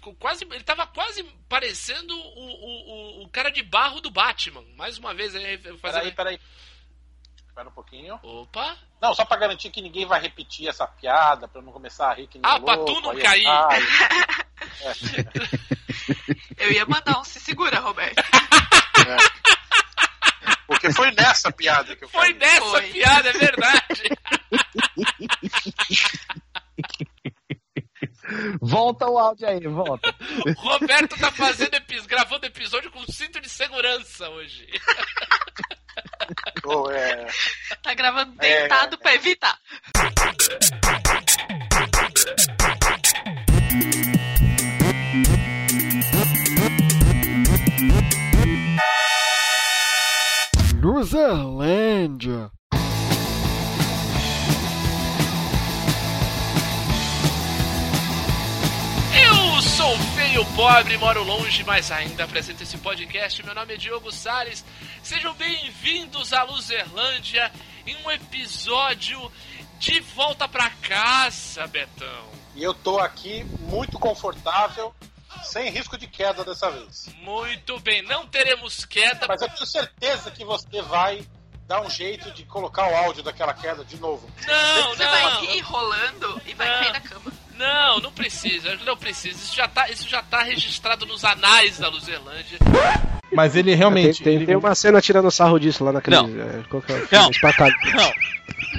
ficou quase. Ele tava quase parecendo o, o, o, cara de barro do Batman. Mais uma vez aí fazendo. Peraí, peraí. Espera um pouquinho. Opa! Não, só pra garantir que ninguém vai repetir essa piada, pra eu não começar a rir que nem Ah, louco, pra tu não aí eu cair. caio. Eu ia mandar um se segura, Roberto. Porque foi nessa piada que eu Foi caí. nessa Foi. piada, é verdade. Volta o áudio aí, volta. O Roberto tá fazendo gravando episódio com cinto de segurança hoje. Ô, é, Tá gravando É. deitado pra evitar. Luzerlândia. Eu sou feio, pobre, moro longe, mas ainda apresento esse podcast. Meu nome é Diogo Salles. Sejam bem-vindos à Luzerlândia em um episódio de volta pra casa, Betão. E eu tô aqui muito confortável, sem risco de queda dessa vez. Muito bem, não teremos queda. Mas eu tenho certeza que você vai dar um jeito de colocar o áudio daquela queda de novo. Não, Você vai não, rir rolando e vai Não. cair na cama. Não, não precisa, não precisa. Isso já tá, isso já tá registrado nos anais da Luzerlândia. Mas ele realmente. Tem, tem, ele- tem uma cena tirando sarro disso lá naquele. Não. É, qual que é? Não. Não.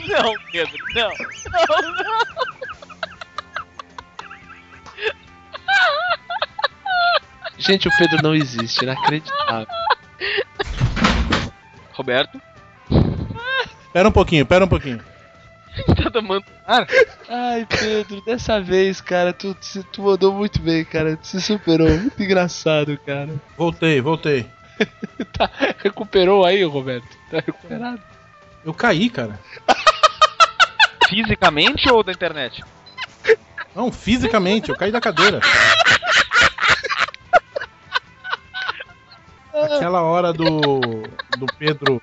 Não, Pedro, não. Não, não. Gente, o Pedro não existe, inacreditável. Roberto, Pera um pouquinho, pera um pouquinho. Tá tomando ar? Ai, Pedro, dessa vez, cara, tu, tu mandou muito bem, cara. Tu se superou. Muito engraçado, cara. Voltei, voltei. Tá, recuperou aí, Roberto? Tá recuperado? Eu caí, cara. fisicamente ou da internet? Não, fisicamente, eu caí da cadeira. Aquela hora do. do Pedro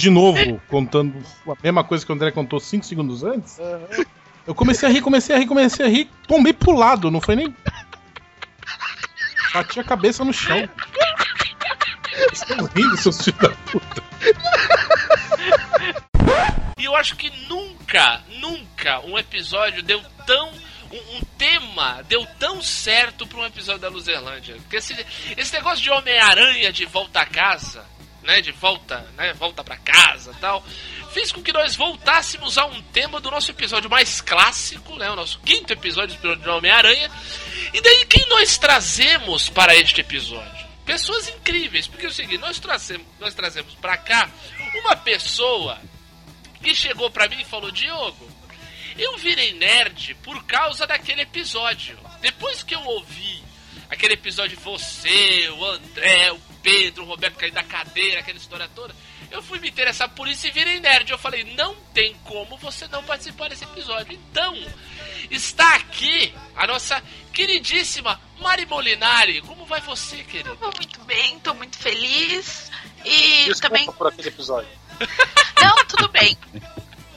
de novo contando a mesma coisa que o André contou 5 segundos antes. Eu comecei a rir, comecei a rir, comecei a rir, tombei pro lado, não foi nem. Bati a cabeça no chão. Estão rindo, seus filhos da puta. E eu acho que nunca, nunca um episódio deu tão. Um, um tema deu tão certo pra um episódio da Luzerlândia. Porque esse, esse negócio de Homem-Aranha de volta a casa, né? De volta, né? Volta pra casa tal. Fez com que nós voltássemos a um tema do nosso episódio mais clássico, né? O nosso quinto episódio de Homem-Aranha. E daí quem nós trazemos para este episódio? Pessoas incríveis, porque é o seguinte, nós trazemos, nós trazemos pra cá uma pessoa que chegou pra mim e falou: Diogo, eu virei nerd por causa daquele episódio. Depois que eu ouvi aquele episódio, você, o André, o Pedro, o Roberto caindo da cadeira, aquela história toda, eu fui me interessar por isso e virei nerd. Eu falei: não tem como você não participar desse episódio. Então, está aqui a nossa queridíssima Mari Molinari. Como vai você, querida? Tô muito bem, tô muito feliz. E Desculpa também. por aquele episódio. Não, tudo bem.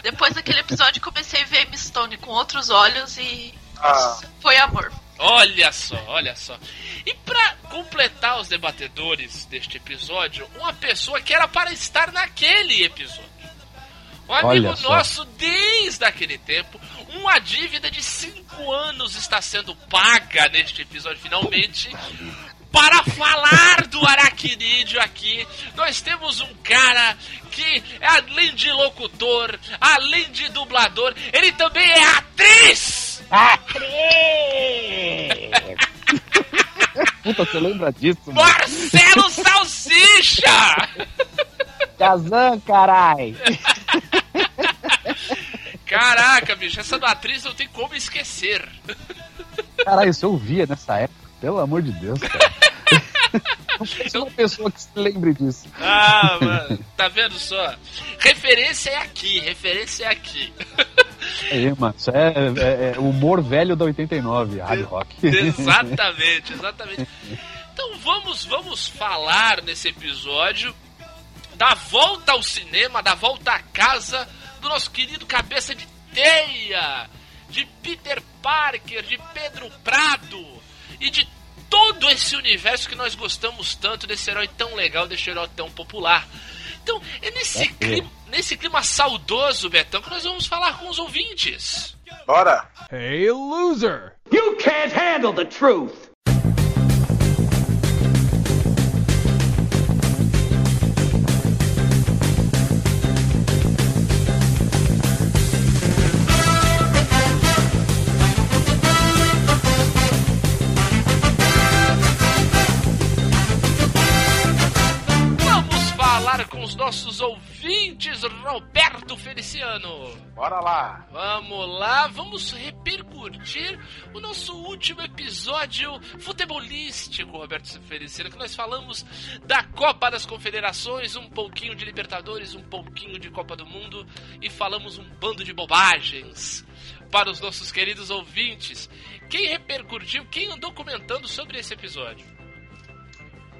Depois daquele episódio comecei a ver M. Stone com outros olhos e Ah, foi amor. Olha só, olha só. E pra completar os debatedores deste episódio, uma pessoa que era para estar naquele episódio. Um amigo Olha só. nosso desde aquele tempo. Uma dívida de 5 anos está sendo paga neste episódio, finalmente. Para falar do aracnídeo aqui, nós temos um cara que, além de locutor, além de dublador, ele também é atriz! Puta, você lembra disso, mano? Marcelo Salsicha! Kazan, carai! Caraca, bicho, essa do atriz não tem como esquecer. Caralho, isso eu via nessa época. Pelo amor de Deus, cara. Não conheço uma pessoa que se lembre disso. Ah, mano, tá vendo só? Referência é aqui, referência é aqui. É, mano, isso é, é- é humor velho da 89, Rádio Rock. Exatamente, exatamente. Então vamos, vamos falar nesse episódio da volta ao cinema, da volta à casa do nosso querido cabeça de teia, de Peter Parker, de Pedro Prado. e de todo esse universo que nós gostamos tanto, desse herói tão legal, desse herói tão popular. Então, é nesse, clima, nesse clima saudoso, Betão, que nós vamos falar com os ouvintes. Bora! Hey, loser! You can't handle the truth! Nossos ouvintes, Roberto Feliciano. Bora lá! Vamos lá, vamos repercutir o nosso último episódio futebolístico, Roberto Feliciano, que nós falamos da Copa das Confederações, um pouquinho de Libertadores, um pouquinho de Copa do Mundo e falamos um bando de bobagens para os nossos queridos ouvintes. Quem repercutiu, quem andou comentando sobre esse episódio?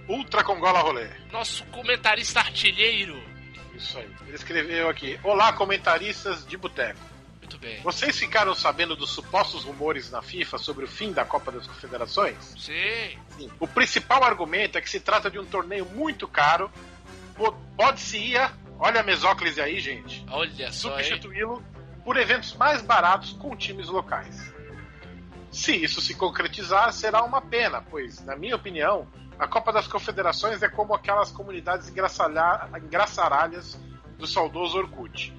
Ultra Congola Rolê. Nosso comentarista artilheiro. Isso aí. Ele escreveu aqui: Olá, comentaristas de boteco. Muito bem. Vocês ficaram sabendo dos supostos rumores na FIFA sobre o fim da Copa das Confederações? Sim. Sim. O principal argumento é que se trata de um torneio muito caro. Po- Pode-se ir, olha a mesóclise aí, gente, Olha só, substituí-lo por eventos mais baratos com times locais. Se isso se concretizar, será uma pena, pois, na minha opinião, a Copa das Confederações é como aquelas comunidades engraçaralhas do saudoso Orkut.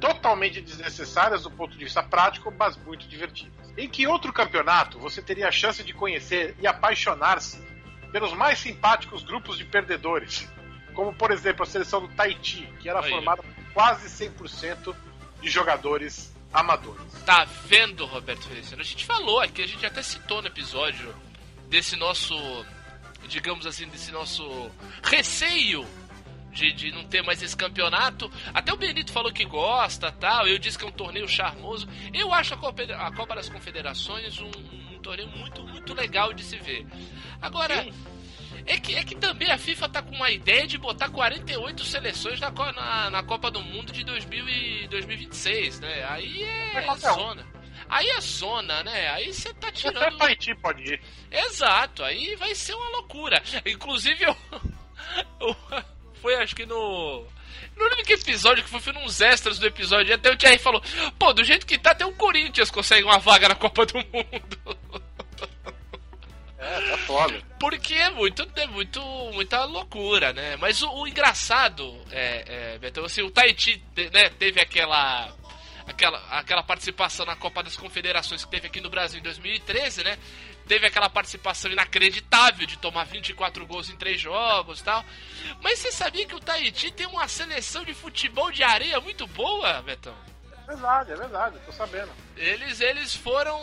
Totalmente desnecessárias do ponto de vista prático, mas muito divertidas. Em que outro campeonato você teria a chance de conhecer e apaixonar-se pelos mais simpáticos grupos de perdedores? Como, por exemplo, a seleção do Tahiti, que era Aí. formada por quase 100% de jogadores amadores. Tá vendo, Roberto Feliciano? A gente falou aqui, a gente até citou no episódio desse nosso, digamos assim, desse nosso receio de, de não ter mais esse campeonato. Até o Benito falou que gosta, tal. Eu disse que é um torneio charmoso. Eu acho a Copa, a Copa das Confederações um, um torneio muito, muito legal de se ver. Agora, é que, é que também a FIFA tá com uma ideia de botar 48 seleções na, na, na Copa do Mundo de 2000 e 2026, né? Aí é, É zona. Aí é zona, né? Aí você tá Até tirando. Tahiti pode ir. Exato, aí vai ser uma loucura. Inclusive, eu, eu- foi acho que no. No único episódio que foi, foi nos extras do episódio, até o Thierry falou: pô, do jeito que tá, até o Corinthians consegue uma vaga na Copa do Mundo. É, tá foda. Porque é muito, é muito, muita loucura, né? Mas o, o engraçado é, é Beto, assim, o Tahiti né, teve aquela, aquela, aquela participação na Copa das Confederações que teve aqui no Brasil em 2013, né? Teve aquela participação inacreditável de tomar 24 gols em três jogos e tal. Mas você sabia que o Tahiti tem uma seleção de futebol de areia muito boa, Betão? É verdade, é verdade, tô sabendo. Eles, eles foram,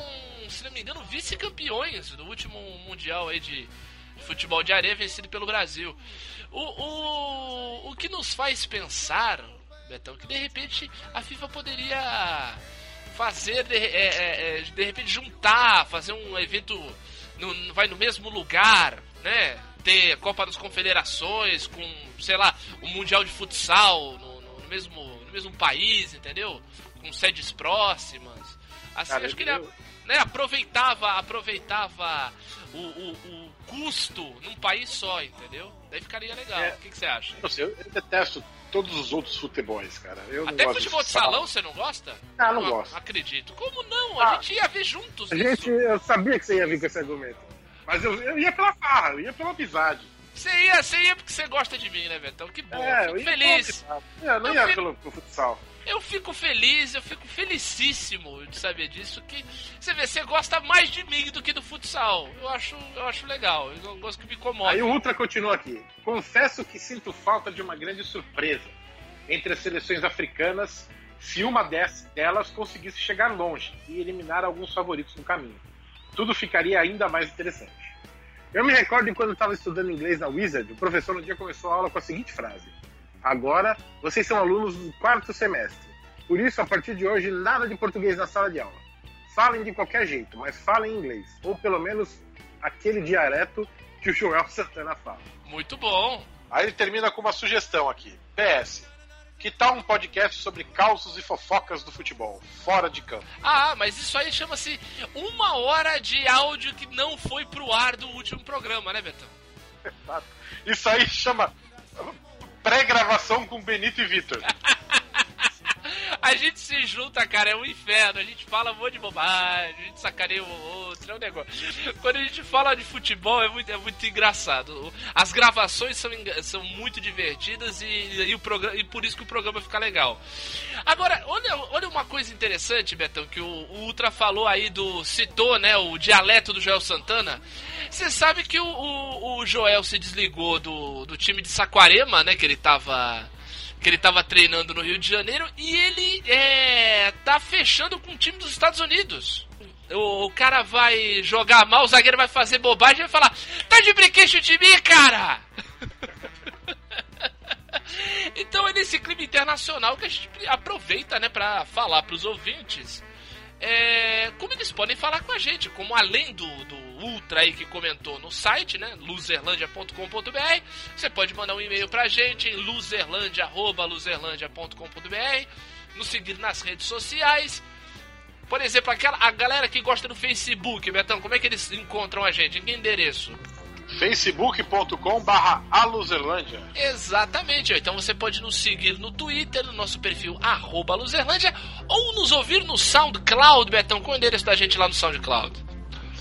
se não me engano, vice-campeões do último Mundial aí de futebol de areia vencido pelo Brasil. O, o, o que nos faz pensar, Betão, que de repente a FIFA poderia fazer, de, é, é, é, de repente juntar, fazer um evento, no, vai no mesmo lugar, né? Ter Copa das Confederações com, sei lá, o Mundial de Futsal no, no- no mesmo, no mesmo país, entendeu? Com sedes próximas. Assim, Cara, acho que ele né, aproveitava, aproveitava o, o, o custo num país só, entendeu? Daí ficaria legal. É. O que, que você acha? Não sei, eu, eu detesto todos os outros futebols, cara. Eu Até futebol de salão você não gosta? Ah, não gosto. acredito. Como não? A Ah. gente ia ver juntos A isso. gente, eu sabia que você ia vir com esse argumento. Mas eu, eu ia pela farra, eu ia pela amizade. Você ia, você ia porque você gosta de mim, né, Betão? Que bom. é, eu eu feliz. É, eu não Eu ia pelo, pelo futsal. Eu fico feliz, eu fico felicíssimo de saber disso. Que você vê, você gosta mais de mim do que do futsal. Eu acho, eu acho legal. Eu não gosto que me incomoda. Aí o Ultra continua aqui. Confesso que sinto falta de uma grande surpresa entre as seleções africanas se uma delas conseguisse chegar longe e eliminar alguns favoritos no caminho. Tudo ficaria ainda mais interessante. Eu me recordo de quando estava estudando inglês na Wizard, o professor no dia começou a aula com a seguinte frase: Agora vocês são alunos do quarto semestre. Por isso, a partir de hoje, nada de português na sala de aula. Falem de qualquer jeito, mas falem inglês. Ou pelo menos aquele dialeto que o Joel Santana fala. Muito bom. Aí ele termina com uma sugestão aqui. PS. Que tal um podcast sobre causos e fofocas do futebol, fora de campo? Ah, mas isso aí chama-se uma hora de áudio que não foi pro ar do último programa, né, Betão? Exato. Isso aí chama pré-gravação com Benito e Vitor. A gente se junta, cara, é um inferno. A gente fala um monte de bobagem, a gente sacaneia um ou outro, é um negócio. Quando a gente fala de futebol, é muito, é muito engraçado. As gravações são, são muito divertidas e, e, o programa, e por isso que o programa fica legal. Agora, olha, olha uma coisa interessante, Betão, que o, o Ultra falou aí do. citou, né, o dialeto do Joel Santana. Você sabe que o, o, o Joel se desligou do, do time de Saquarema, né? Que ele tava. Que ele tava treinando no Rio de Janeiro e ele é, tá fechando com o time dos Estados Unidos. O, o cara vai jogar mal, o zagueiro vai fazer bobagem e vai falar: Tá de brinquedo de mim, cara! Então é nesse clima internacional que a gente aproveita, né, pra falar pros ouvintes é, como eles podem falar com a gente, como além do, do Ultra aí que comentou no site, né, loserlandia.com.br, você pode mandar um e-mail pra gente em loserlandia.loserlandia.com.br, nos seguir nas redes sociais. Por exemplo, aquela, a galera que gosta do Facebook, Betão, como é que eles encontram a gente? Em que endereço? facebook.com barra aluzerlândia. Exatamente. Então você pode nos seguir no Twitter, no nosso perfil arroba Luzerlândia, ou nos ouvir no SoundCloud, Betão. Qual é o endereço da gente lá no SoundCloud?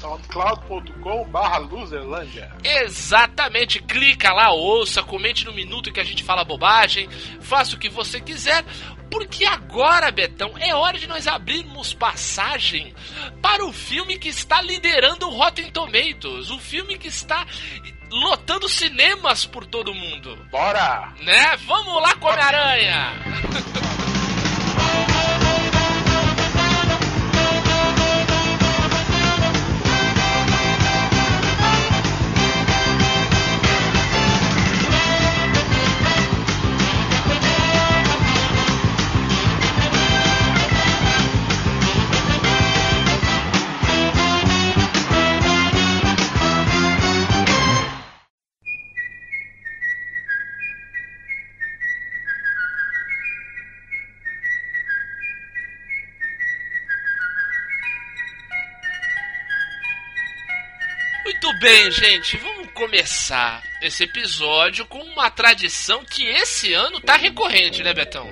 soundcloud.com barra luzerlândia. Exatamente, clica lá, ouça, comente no minuto que a gente fala bobagem, faça o que você quiser, porque agora, Betão, é hora de nós abrirmos passagem para o filme que está liderando o Rotten Tomatoes, o filme que está lotando cinemas por todo mundo. Bora! Né? Vamos lá, Come-Aranha! Muito bem, gente, vamos começar esse episódio com uma tradição que esse ano tá recorrente, né, Betão?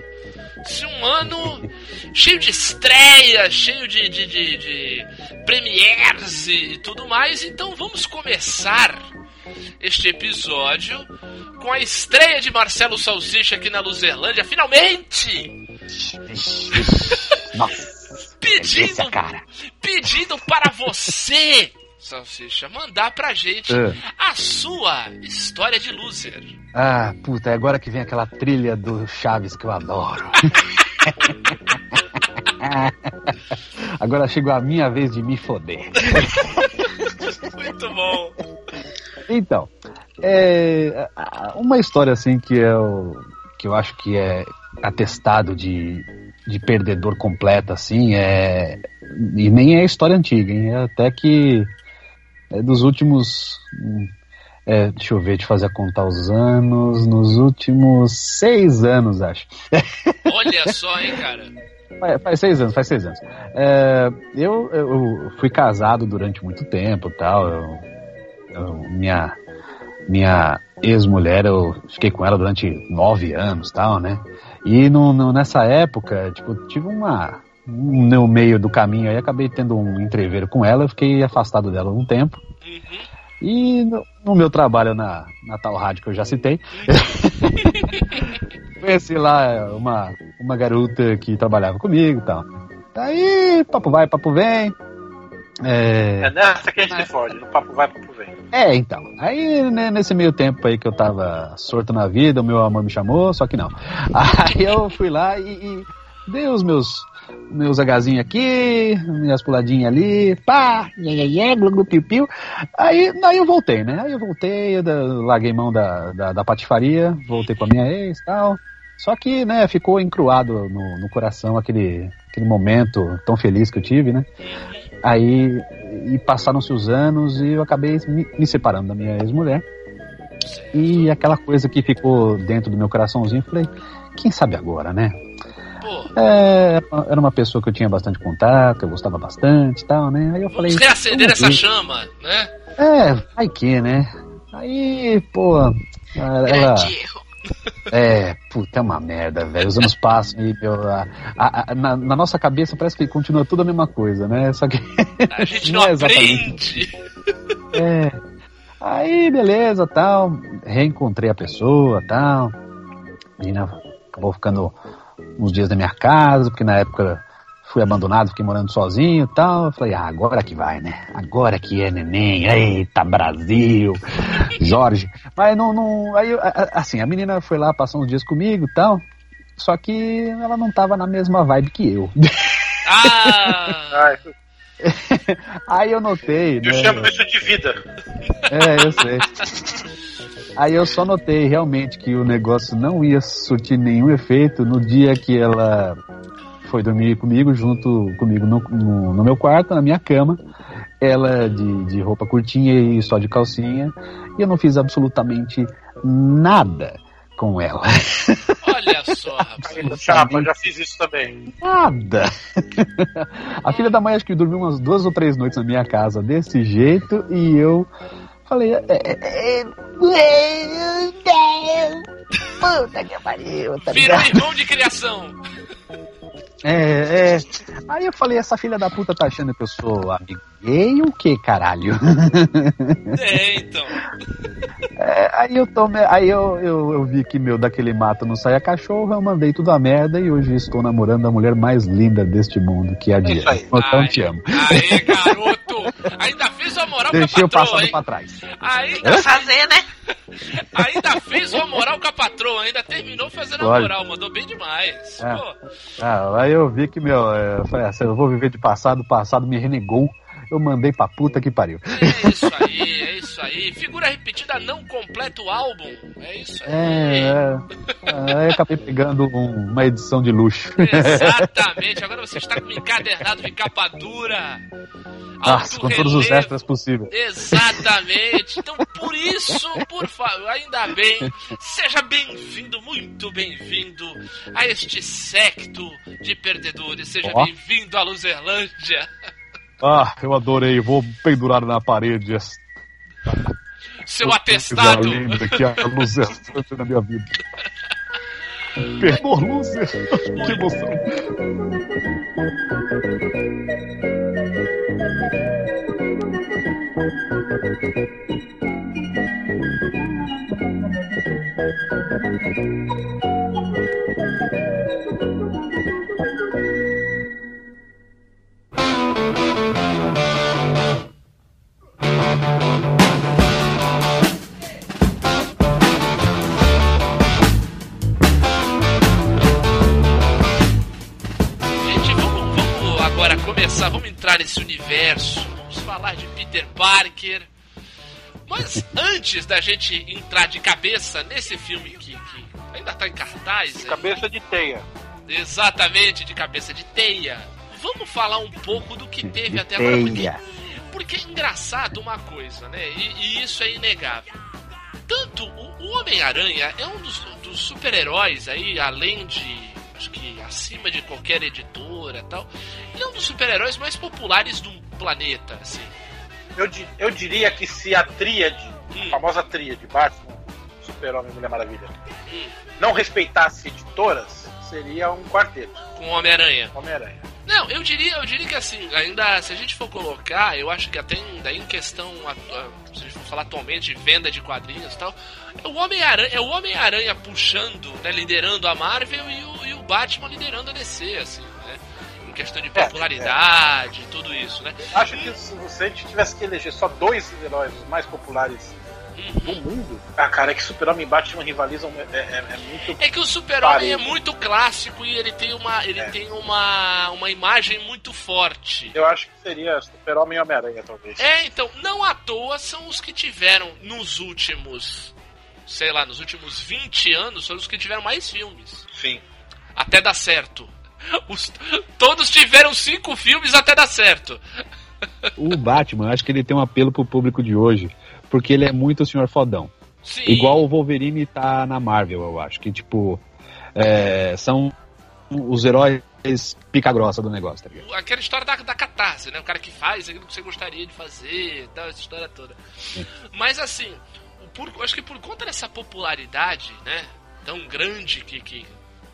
Esse um ano cheio de estreias, cheio de, de, de, de premieres e tudo mais, então vamos começar este episódio com a estreia de Marcelo Salsicha aqui na Luzerlândia, finalmente! Nossa, Pedindo, é cara. pedindo para você, Salsicha, mandar pra gente É. a sua história de loser. Ah, puta, é agora que vem aquela trilha do Chaves que eu adoro. agora chegou a minha vez de me foder. Muito bom. Então, é, uma história assim que eu, que eu acho que é atestado de, de perdedor completo, assim, é. E nem é história antiga, hein? É até que é dos últimos. é, deixa eu ver, eu fazer a contar os anos. Nos últimos seis anos, acho. Olha só, hein, cara. Faz, faz seis anos, faz seis anos. É, eu, eu fui casado durante muito tempo tal. Eu, eu- minha minha ex-mulher, eu fiquei com ela durante nove anos tal, né? E no, no- nessa época, tipo, tive uma. No meio do caminho aí, acabei tendo um entreveiro com ela, eu fiquei afastado dela um tempo. E no, no meu trabalho na, na tal rádio que eu já citei, conheci lá uma, uma garota que trabalhava comigo e tal. Aí, papo vai, papo vem. É, É nessa que a gente se fode, no papo vai, papo vem. é, então. Aí, né, nesse meio tempo aí que eu tava sorto na vida, o meu amor me chamou, só que não. Aí eu fui lá e, e dei os meus, meus agazinhos aqui, minhas puladinhas ali, pá, nhê, nhê, nhê, glu, glu, piu, piu. Aí, eu voltei, né? Aí eu voltei, eu larguei mão da, da, da patifaria, voltei com a minha ex e tal. Só que, né, ficou encruado no, no coração aquele, aquele momento tão feliz que eu tive, né? Aí, e passaram-se os anos e eu acabei me, me separando da minha ex-mulher. E aquela coisa que ficou dentro do meu coraçãozinho, eu falei, quem sabe agora, né? Pô, É, era uma pessoa que eu tinha bastante contato, eu gostava bastante e tal, né? Aí eu falei. vamos reacender vamos essa ver. chama, né? É, vai que, né? Aí, pô, ela. Grande erro. É, puta, é uma merda, velho. Os anos passam e meu, a- a- a- na, na nossa cabeça parece que continua tudo a mesma coisa, né? Só que. A gente Não não, é exatamente. aprende. É. Aí, beleza, tal. Reencontrei a pessoa, tal. A menina acabou ficando uns dias na minha casa, porque na época fui abandonado, fiquei morando sozinho e tal. Eu falei, ah, agora que vai, né? Agora que é neném. Eita, Brasil! Jorge. Mas não. não aí, assim, a menina foi lá, passou uns dias comigo e tal. Só que ela não tava na mesma vibe que eu. Ah, Ah, Aí eu notei, eu né? chamo isso de vida. É, eu sei. Aí eu só notei realmente que o negócio não ia surtir nenhum efeito no dia que ela foi dormir comigo, junto comigo no, no, no meu quarto, na minha cama. Ela de, de roupa curtinha e só de calcinha. E eu não fiz absolutamente nada com ela. olha só, rapaz. Chapa, já fiz isso também. Nada. A filha da mãe acho que dormiu umas duas ou três noites na minha casa desse jeito e eu falei. É, é, é, puta que pariu, tá Virou irmão de criação. É, é. Aí eu falei, essa filha da puta tá achando que eu sou amigo gay o que, caralho? É, então. É, aí eu tomei, aí eu, eu, eu vi que meu daquele mato não saia cachorro, eu mandei tudo a merda e hoje estou namorando a mulher mais linda deste mundo, que é a isso Diana. Então te amo. Aê, garoto. Ainda fez uma moral Deixei com a patroa, passado hein? pra trás. Ainda, fazer, né? ainda fez uma moral com a patroa. Ainda terminou fazendo a moral. Mandou bem demais. É. Pô, Ah, aí eu vi que, meu, é, eu falei, se eu vou viver de passado, o passado me renegou, eu mandei pra puta que pariu. é isso aí, é isso aí. Figura repetida não completa o álbum. É isso aí. É, é, acabei pegando um- uma edição de luxo. Exatamente. Agora você está com um encadernado de capa dura. Nossa, com todos os extras possíveis. Exatamente. Então, por isso, por favor, ainda bem, seja bem-vindo, muito bem-vindo a este secto de perdedores. Seja Ó. bem-vindo à Luzerlândia. Ah, eu adorei, vou pendurar na parede essa Seu coisa atestado. linda que a luz é na minha vida. Perdor, Lúcia! Que emoção! Começar, vamos entrar nesse universo, vamos falar de Peter Parker. Mas antes da gente entrar de cabeça nesse filme que, que ainda tá em cartaz, aí, Cabeça de teia. exatamente de cabeça de teia, vamos falar um pouco do que teve até agora. Porque, Teia. porque é engraçado uma coisa, né? E, e isso é inegável. Tanto o, o Homem-Aranha é um dos, dos super-heróis aí, além de. Acho que acima de qualquer editora tal. Ele é um dos super-heróis mais populares do planeta, assim. Eu, eu diria que se a tríade, Hum. a famosa tríade, Batman, Super-Homem e Mulher Maravilha, Hum. não respeitasse editoras, seria um quarteto. Com o Homem-Aranha. Homem-Aranha. Não, eu diria, eu diria que assim, ainda se a gente for colocar, eu acho que até ainda em questão, se falar atualmente de venda de quadrinhos e tal, é o Homem-Aranha, é o Homem-Aranha puxando, né, liderando a Marvel e o, e o Batman liderando a DC, assim, né? Em questão de popularidade e tudo isso, né? Acho que se você tivesse que eleger só dois heróis mais populares do mundo, ah, cara, é que Super-Homem e Batman rivalizam é, é- é muito. É que o Super-Homem é muito clássico e ele tem uma, ele É. tem uma, uma imagem muito forte. Eu acho que seria Super-Homem e Homem-Aranha, talvez. É, então, não à toa são os que tiveram nos últimos, sei lá, nos últimos 20 anos, foram os que tiveram mais filmes. Sim. Até dar certo. Os- todos tiveram cinco filmes até dar certo. O Batman, acho que ele tem um apelo pro público de hoje, porque ele é muito o senhor fodão. Sim. Igual o Wolverine tá na Marvel, eu acho. Que, tipo, é, são os heróis pica grossa do negócio, tá ligado? Aquela história da, da catarse, né? O cara que faz aquilo que você gostaria de fazer, tal, essa história toda. Mas assim, por, acho que por conta dessa popularidade, né? Tão grande que, que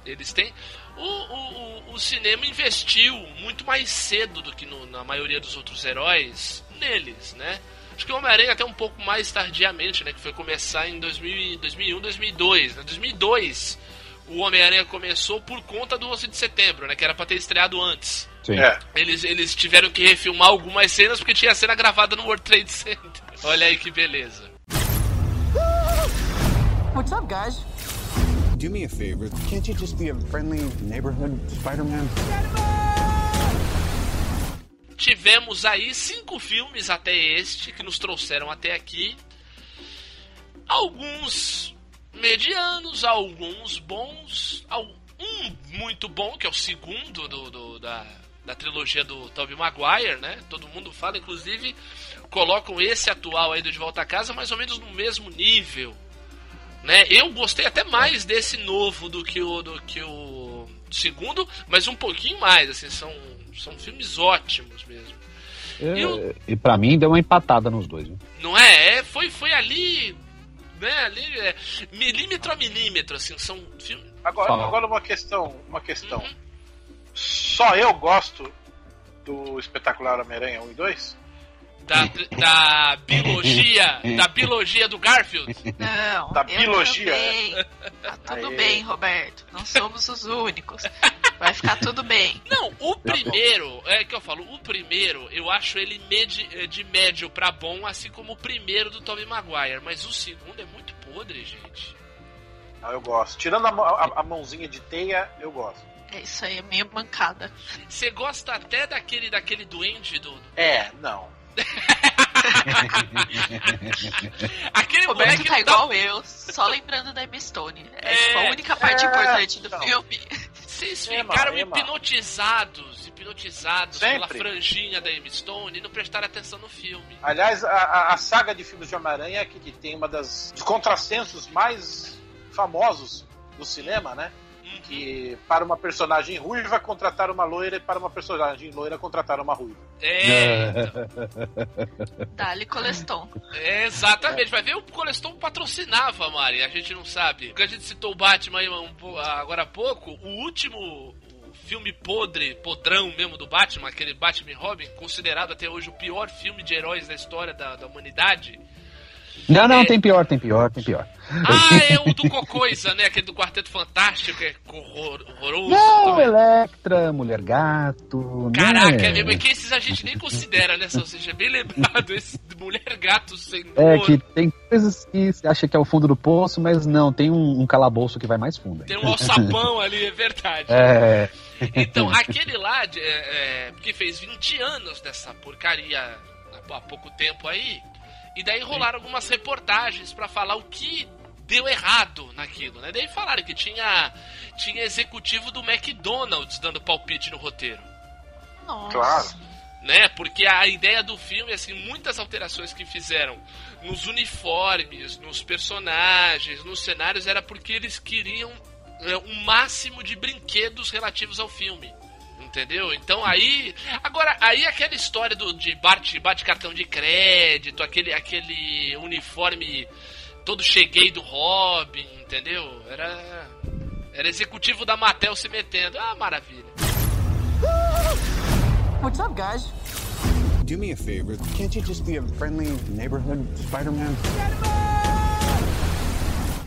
eles têm, o, o, o cinema investiu muito mais cedo do que no, na maioria dos outros heróis neles, né? Acho que o Homem-Aranha até um pouco mais tardiamente, né? Que foi começar em 2000, 2001, 2002. Né? 2002 o Homem-Aranha começou por conta do 11 de setembro, né? Que era pra ter estreado antes. Sim. É. Eles, eles tiveram que refilmar algumas cenas porque tinha cena gravada no World Trade Center. Olha aí que beleza. What's up, guys? Do me a favor. Can't you just be a friendly neighborhood Spider-Man? Tivemos aí cinco filmes até este que nos trouxeram até aqui. Alguns medianos, alguns bons, um muito bom, que é o segundo do, do- da, da trilogia do Tobey Maguire, né? Todo mundo fala, inclusive, colocam esse atual aí do De Volta a Casa mais ou menos no mesmo nível. Né? Eu gostei até mais desse novo do que o do que o segundo, mas um pouquinho mais, assim, são, são filmes ótimos mesmo. E o- E pra mim deu uma empatada nos dois. Viu? não é? É, foi, foi ali, né? Ali, é, milímetro a milímetro, assim, são filmes. Agora, Fala. agora uma questão, uma questão. Só eu gosto do espetacular Homem-Aranha 1 e 2? Da, da biologia, da biologia do Garfield. Não, Da eu biologia. também. Tá tudo Aê. bem, Roberto. Não somos os únicos. Vai ficar tudo bem. Não, o primeiro, é que eu falo, o primeiro, eu acho ele medi, eh, de médio pra bom, assim como o primeiro do Tobey Maguire, mas o segundo é muito podre, gente. Ah, eu gosto. Tirando a, a- a mãozinha de teia, eu gosto. É isso aí, é meio mancada. Você gosta até daquele daquele duende do. É, não. Aquele Roberto moleque tá igual eu, só lembrando da Emma Stone. É, tipo, a única parte é, importante do não. filme. Vocês ficaram Ema. hipnotizados, hipnotizados Sempre. pela franjinha da Emma Stone e não prestaram atenção no filme. Aliás, a, a- saga de filmes de Homem-Aranha é que, que tem uma das dos contrassensos mais famosos do cinema, né? Que para uma personagem ruiva contratar uma loira e para uma personagem loira contratar uma ruiva. É, Dali Coleston. é, exatamente. Vai ver, o Coleston patrocinava, Mari, a gente não sabe. Porque a gente citou o Batman agora há pouco, o último filme podre, podrão mesmo do Batman, aquele Batman e Robin, considerado até hoje o pior filme de heróis da história da, da humanidade. Não, não, É. tem pior, tem pior, tem pior. Ah, é o do Cocoisa, né? Aquele do Quarteto Fantástico, que é horror, horroroso. Não, também. Electra, Mulher Gato. Caraca, né? é mesmo, é que esses a gente nem considera, né? Ou seja, é bem lembrado esse mulher gato sem É que tem coisas que você acha que é o fundo do poço, mas não, tem um, um calabouço que vai mais fundo. Tem um alçapão ali, é verdade. É. Então, aquele lá, é, é, que fez 20 anos dessa porcaria há pouco tempo aí, e daí rolaram algumas reportagens pra falar o que deu errado naquilo, né? Daí falaram que tinha, tinha executivo do McDonald's dando palpite no roteiro. Nossa. Claro. né? Porque a ideia do filme, assim, muitas alterações que fizeram nos uniformes, nos personagens, nos cenários, era porque eles queriam é, um máximo de brinquedos relativos ao filme. Entendeu? Então aí. Agora, aí aquela história do, de bate, bate cartão de crédito, aquele, aquele uniforme todo cheguei do Robin, entendeu? Era. Era executivo da Mattel se metendo. Ah, maravilha. What's up, guys? Do me a favor. Can't you just be a friendly neighborhood Spider-Man?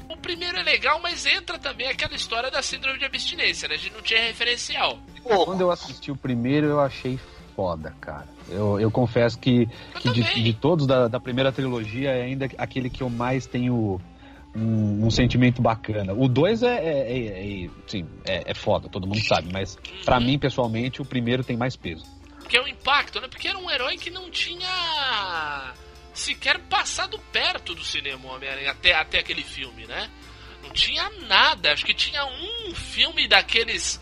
O primeiro é legal, mas entra também aquela história da síndrome de abstinência, né? A gente não tinha referencial. Quando eu assisti o primeiro, eu achei foda, cara. Eu, eu confesso que, que de, de todos da, da primeira trilogia é ainda aquele que eu mais tenho um, um sentimento bacana. O dois é, é, é- é- sim, é, é foda, todo mundo sabe, mas pra mim, pessoalmente, o primeiro tem mais peso. Que é o impacto, né? Porque era um herói que não tinha sequer passado perto do cinema Homem-Aranha até, até aquele filme, né? Não tinha nada. Acho que tinha um filme daqueles.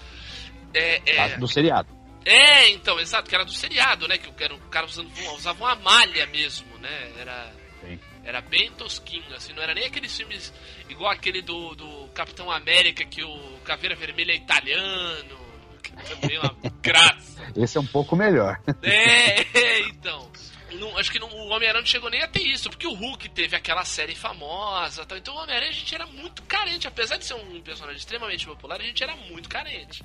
É, é, Do seriado. é, então, exato, que era do seriado, né? Que era o cara usando, usava uma malha mesmo, né? Era. Era bem tosquinho, assim, não era nem aqueles filmes igual aquele do, do Capitão América, que o Caveira Vermelha é italiano. Que também é uma graça. Esse é um pouco melhor. É, é, então. Não, acho que não, o Homem-Aranha não chegou nem a ter isso, porque o Hulk teve aquela série famosa. Tal, então o Homem-Aranha a gente era muito carente. Apesar de ser um personagem extremamente popular, a gente era muito carente.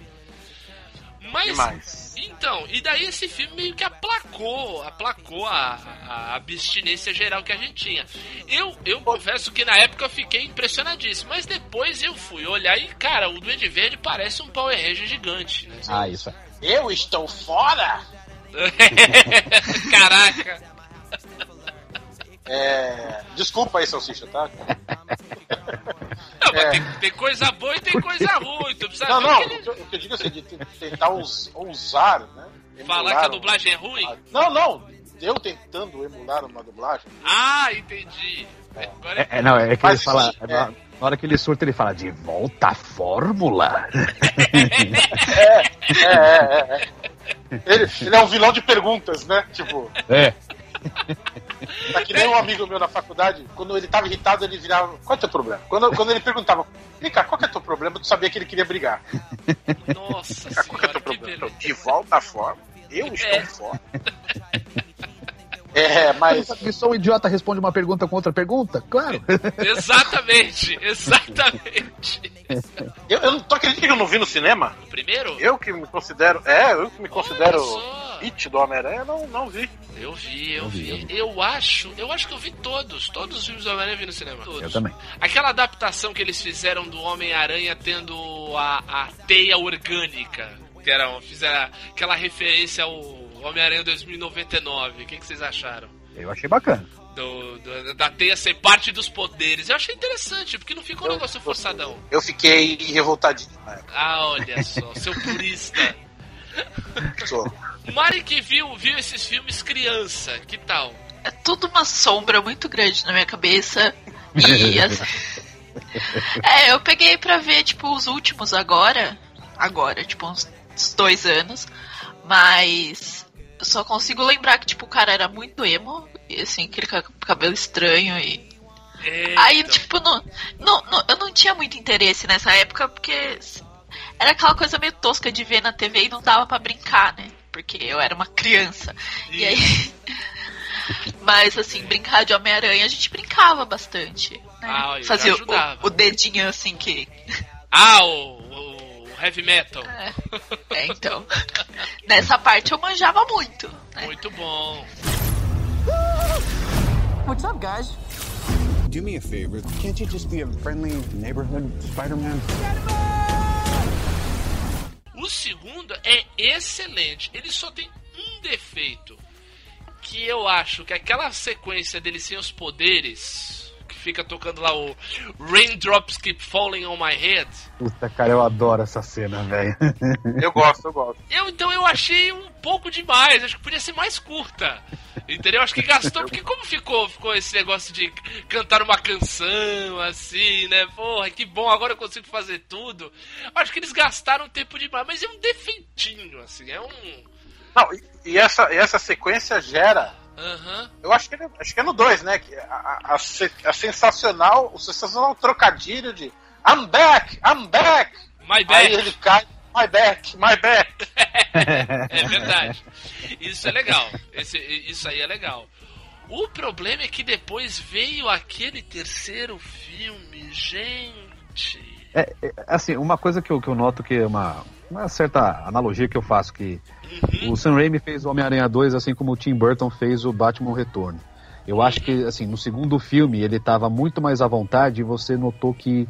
Mas. Demais. Então, e daí esse filme meio que aplacou, aplacou a, a abstinência geral que a gente tinha. Eu, eu confesso que na época eu fiquei impressionadíssimo, mas depois eu fui olhar e, cara, o Duende Verde parece um Power Ranger gigante, né? Ah, isso é. Eu estou fora? Caraca! É... Desculpa aí, Salsicha, tá? Não, mas É. tem, tem coisa boa e tem coisa ruim. Tu precisa Não, não, o o que ele- o que eu digo é assim, de te- tentar us- ousar, né? Falar emular que a dublagem é ruim? Não, não, eu tentando emular uma dublagem. Ah, entendi. Agora É, é, não, é que Mas ele fala. sim, é. Na, na hora que ele surta, ele fala de volta à fórmula. É, é, é. é. Ele, ele é um vilão de perguntas, né? Tipo, É. tá que nem um amigo meu na faculdade, quando ele tava irritado, ele virava. Qual é o teu problema? Quando, quando ele perguntava, vem cá, qual que é o teu problema? Tu sabia que ele queria brigar. Nossa cá, qual que é o teu problema? De volta à forma. Eu estou É. fora. É, mas. Sabe que só um idiota responde uma pergunta com outra pergunta? Claro. Exatamente, exatamente. Eu, eu não tô acreditando que eu não vi no cinema. O primeiro? Eu que me considero. É, eu que me considero Olha só. Hit do Homem-Aranha, não, não vi. Eu vi, eu Eu vi, vi. eu acho, eu acho que eu vi todos. Todos os filmes do Homem-Aranha eu vi no cinema. Todos. Eu também. Aquela adaptação que eles fizeram do Homem-Aranha tendo a, a teia orgânica. Que era, fizeram aquela referência ao Homem-Aranha 2099. O que, que vocês acharam? Eu achei bacana. Do, do- da teia ser parte dos poderes. Eu achei interessante, porque não ficou um Eu- negócio forçadão. Eu fiquei revoltadinho na época. Ah, olha só, seu purista. Sou. Mari que viu, viu esses filmes criança, que tal? É tudo uma sombra muito grande na minha cabeça. E assim, É, eu peguei pra ver, tipo, os últimos agora. Agora, tipo, uns, dois anos. Mas eu só consigo lembrar que, tipo, o cara era muito emo. E assim, aquele ca- cabelo estranho e. É, Aí, tipo, não, não, não- eu não tinha muito interesse nessa época, porque era aquela coisa meio tosca de ver na TV e não dava pra brincar, né? Porque eu era uma criança. E aí. Mas, assim, brincar de Homem-Aranha a gente brincava bastante. Né? Ah, eu Fazia ajudava. o, o dedinho assim que. Ah, o, o heavy metal. É, então. Nessa parte eu manjava muito. Muito bom. What's up, guys? Do me a favor. Can't you just be a friendly neighborhood Spider-Man? O segundo é excelente. Ele só tem um defeito. Que eu acho que aquela sequência dele sem os poderes. Fica tocando lá o Raindrops Keep Falling on My Head. Puta, cara, eu adoro essa cena, velho. Eu gosto, eu gosto. Eu então eu achei um pouco demais. Acho que podia ser mais curta. Entendeu? Acho que gastou, porque como ficou, ficou esse negócio de cantar uma canção, assim, né? Porra, que bom, agora eu consigo fazer tudo. Acho que eles gastaram tempo demais, mas é um defeitinho, assim, é um. Não, e, e essa, e essa sequência gera. Aham. Eu acho que, acho que é no 2, né? Que a, a, a se- a sensacional, o sensacional trocadilho de I'm back, I'm back. My Aí back. ele cai, my back, my back. É verdade. Isso é legal. Esse, isso aí é legal. O problema é que depois veio aquele terceiro filme, gente. É, é, assim, uma coisa que eu, que eu noto que é uma, uma certa analogia que eu faço, que o Sam Raimi fez o Homem-Aranha 2 assim como o Tim Burton fez o Batman Retorno. Eu acho que, assim, no segundo filme ele estava muito mais à vontade e você notou que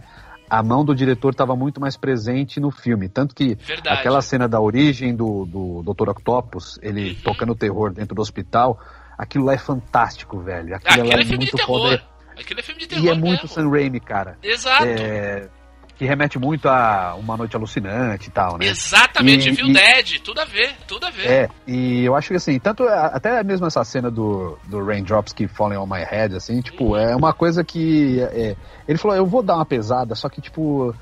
a mão do diretor estava muito mais presente no filme. Tanto que Verdade. aquela cena da origem do, do Dr. Octopus, ele tocando terror dentro do hospital, aquilo lá é fantástico, velho. Aquilo, Aquele lá é é filme de muito terror. foda. Aquele é filme de terror E é muito mesmo. Sam Raimi, cara. Exato. É, que remete muito a Uma Noite Alucinante e tal, né? Exatamente, E- viu e- Dead, tudo a ver, tudo a ver. É, e eu acho que assim, tanto a- até mesmo essa cena do, do Raindrops que Falling on My Head, assim, tipo, é uma coisa que. é, ele falou, eu vou dar uma pesada, só que, tipo,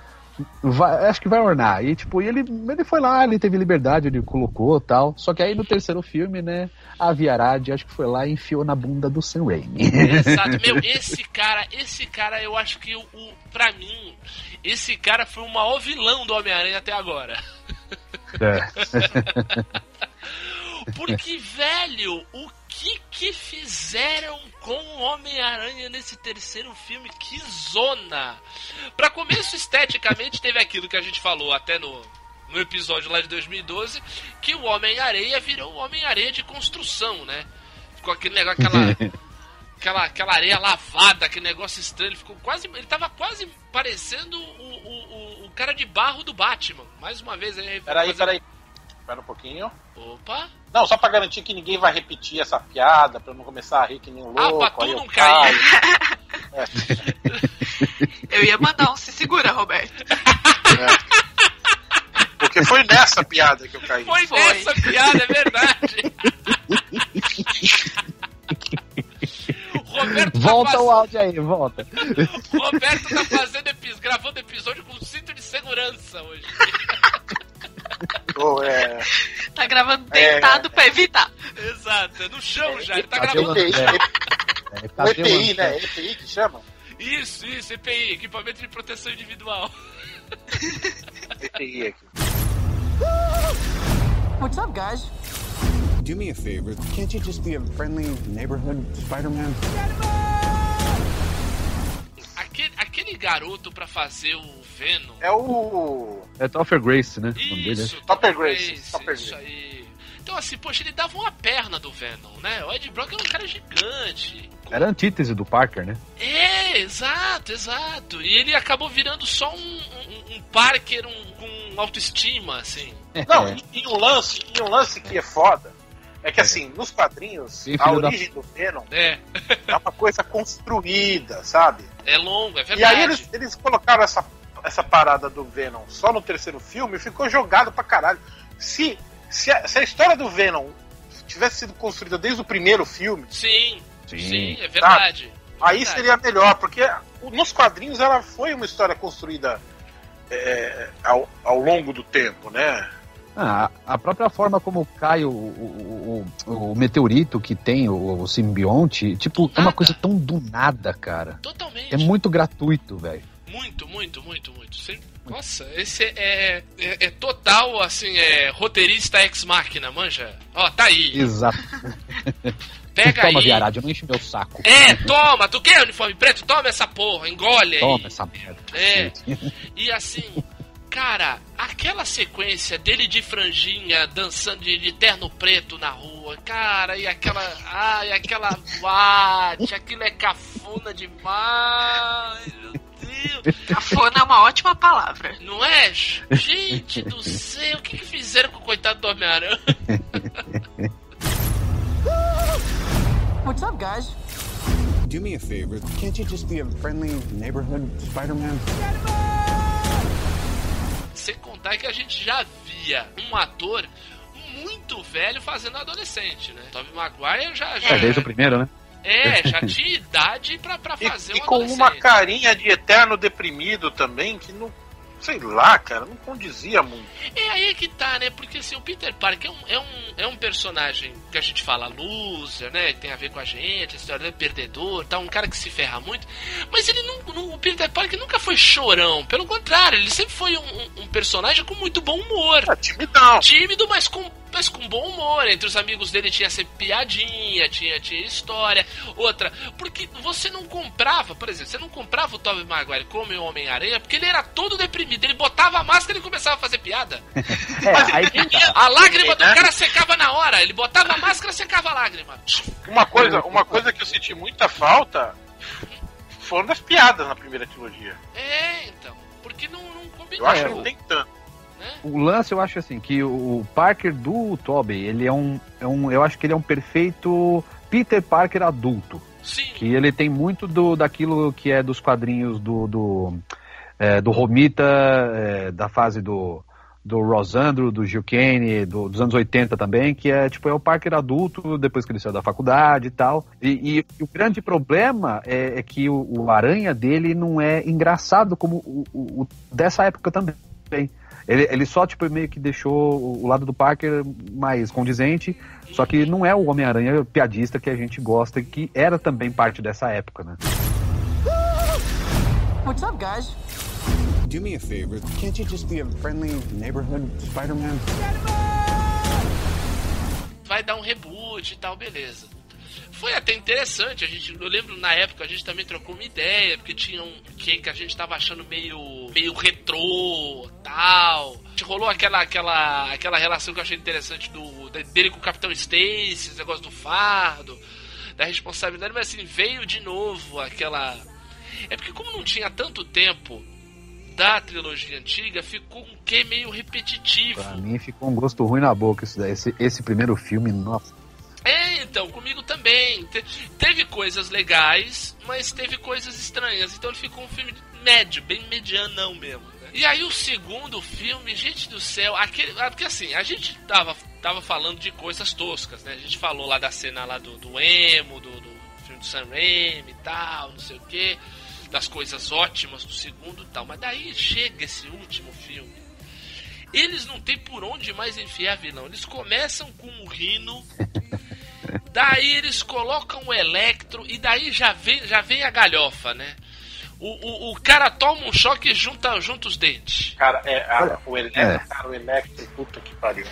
vai- acho que vai ornar. E tipo, ele, ele foi lá, ele teve liberdade, ele colocou tal. Só que aí no terceiro filme, né, a Viarad acho que foi lá e enfiou na bunda do Sam Raimi. Exato, meu, esse cara, esse cara, eu acho que o, o pra mim, esse cara foi o maior vilão do Homem-Aranha até agora. É. Porque, velho, o que que fizeram com o Homem-Aranha nesse terceiro filme? Que zona! Pra começo, esteticamente, teve aquilo que a gente falou até no, no episódio lá de 2012, que o Homem-Areia virou o Homem-Areia de construção, né? Ficou aquele negócio, aquela, aquela, aquela areia lavada, aquele negócio estranho, ele ficou quase. Ele tava quase parecendo o, o, o, o cara de barro do Batman. Mais uma vez aí. Peraí, fazendo- peraí. Espera um pouquinho. Opa! Não, só pra garantir que ninguém vai repetir essa piada, pra eu não começar a rir que nem um Ah, louco. pra tu aí eu não cair. caio. Eu ia mandar um se segura, Roberto. Porque foi nessa piada que eu caí. Foi, nessa piada, é verdade. Roberto volta tá o áudio aí, volta. Roberto tá fazendo epi- gravando episódio com cinto de segurança hoje. Pô, é... Tá gravando É. deitado pra evitar. Exato, é no chão já, ele tá gravando. EPI, É, o cadê EPI, né? EPI que chama? Isso, isso, EPI, equipamento de proteção individual. EPI aqui. What's up, guys? Do me a favor. Can't you just be a friendly neighborhood Spider-Man? Aquele, aquele garoto pra fazer o Venom. É o. É Topher Grace, né? dele, Isso, Topper Grace, Grace, Topper isso Grace. aí. Então, assim, poxa, ele dava uma perna do Venom, né? O Ed Brock era um cara gigante. Era a antítese do Parker, né? É, exato, exato. E ele acabou virando só um, um, um Parker um, com autoestima, assim. Não, e, e um lance, e um lance que é foda é que assim, nos quadrinhos, Sim, a filho da- origem do Venom É, é uma coisa construída, sabe? é longo, é E verdade. aí eles, eles colocaram essa, essa parada do Venom só no terceiro filme e ficou jogado pra caralho. Se, se, a, se a história do Venom tivesse sido construída desde o primeiro filme, Sim, Sim. sim, é verdade. aí Verdade. seria melhor, porque nos quadrinhos ela foi uma história construída é, ao, ao longo do tempo, né? Ah, a própria forma como cai o, o, o, o meteorito que tem, o, o simbionte, tipo, é uma coisa tão do nada, cara. Totalmente. É muito gratuito, velho. Muito, muito, muito, muito. Sim. Nossa, esse é, é, é total, assim, é roteirista ex-máquina, manja? Ó, tá aí. Exato. Pega Toma, aí. viarada, não enche meu saco. É, toma, tu quer uniforme preto? Toma essa porra, engole aí. Toma essa merda. É. E assim, cara, aquela sequência dele de franjinha dançando de, de terno preto na rua, cara, e aquela. Ai, aquela boate, aquilo é cafona demais, meu Deus. Cafona é uma ótima palavra. Não é? Gente do céu, o que, que fizeram com o coitado do Homem-Aranha? What's up, guys? Do me a favor. Can't you just be a friendly neighborhood Spider-Man? Sem contar que a gente já via um ator muito velho fazendo adolescente, né? Tobey Maguire já. já É, desde o primeiro, né? É, já tinha idade pra, pra E, fazer e um com adolescente. uma carinha de eterno deprimido também, que não. Sei lá, cara, não condizia muito. É aí que tá, né? Porque assim, o Peter Parker é um, é um, é um personagem que a gente fala loser, né? Que tem a ver com a gente, a história do perdedor, tá? Um cara que se ferra muito. Mas ele não, não- O Peter Parker nunca foi chorão. Pelo contrário, ele sempre foi um, um- um personagem com muito bom humor. É timidão. Tímido, mas com, mas com bom humor. Entre os amigos dele tinha sempre piadinha, tinha, tinha história. Outra, porque você não comprava, por exemplo, você não comprava o Tobey Maguire como o Homem-Aranha, porque ele era todo deprimido. Ele botava a máscara e começava a fazer piada. É, aí que tá. A lágrima do né? cara secava na hora. Ele botava a máscara, secava a lágrima. Uma coisa, uma coisa que eu senti muita falta foram das piadas na primeira trilogia. É, então. Porque não, não Eu combinou. acho É, que não tem tanto. O lance, eu acho assim, que o Parker do Tobey, ele é um, é um. Eu acho que ele é um perfeito Peter Parker adulto. Sim. Que ele tem muito do, daquilo que é dos quadrinhos do. do, é, do Romita, é, da fase do, do Rosandro, do Gil Kane, do- dos anos 80 também, que é tipo é o Parker adulto depois que ele saiu da faculdade e tal. E, e o grande problema é, é que o, o aranha dele não é engraçado como o, o- o dessa época também. Ele, ele só tipo meio que deixou o, lado do Parker mais condizente, só que não é o Homem-Aranha piadista que a gente gosta e que era também parte dessa época, né? What's up, guys? Do me a favor. Can't you just be a friendly neighborhood Spider-Man? vai dar um reboot e tal, beleza. Foi até interessante, a gente, eu lembro na época a gente também trocou uma ideia, porque tinha um que, que a gente tava achando meio meio retrô, tal. Rolou aquela aquela aquela relação que eu achei interessante do dele com o Capitão Stacy, esse negócio do fardo, da responsabilidade, mas assim, veio de novo aquela É porque como não tinha tanto tempo da trilogia antiga, ficou um quê meio repetitivo. Pra mim ficou um gosto ruim na boca isso daí. Esse, esse primeiro filme, nossa. É, então, comigo também. Te- teve coisas legais, mas teve coisas estranhas. Então ele ficou um filme médio, bem medianão mesmo. né? E aí o segundo filme, gente do céu, aquele. ah, Porque assim, a gente tava, tava falando de coisas toscas, né? A gente falou lá da cena lá do, do emo, do, do filme do Sam Raimi e tal, não sei o quê. Das coisas ótimas do segundo e tal. Mas daí chega esse último filme. Eles não tem por onde mais enfiar vilão. Eles começam com o Rino, daí eles colocam o Electro e daí já vem, já vem a galhofa, né? O, o, o cara toma um choque e junta, junta os dentes. Cara, é, a- o Electro, É. cara, o Electro, puta que pariu.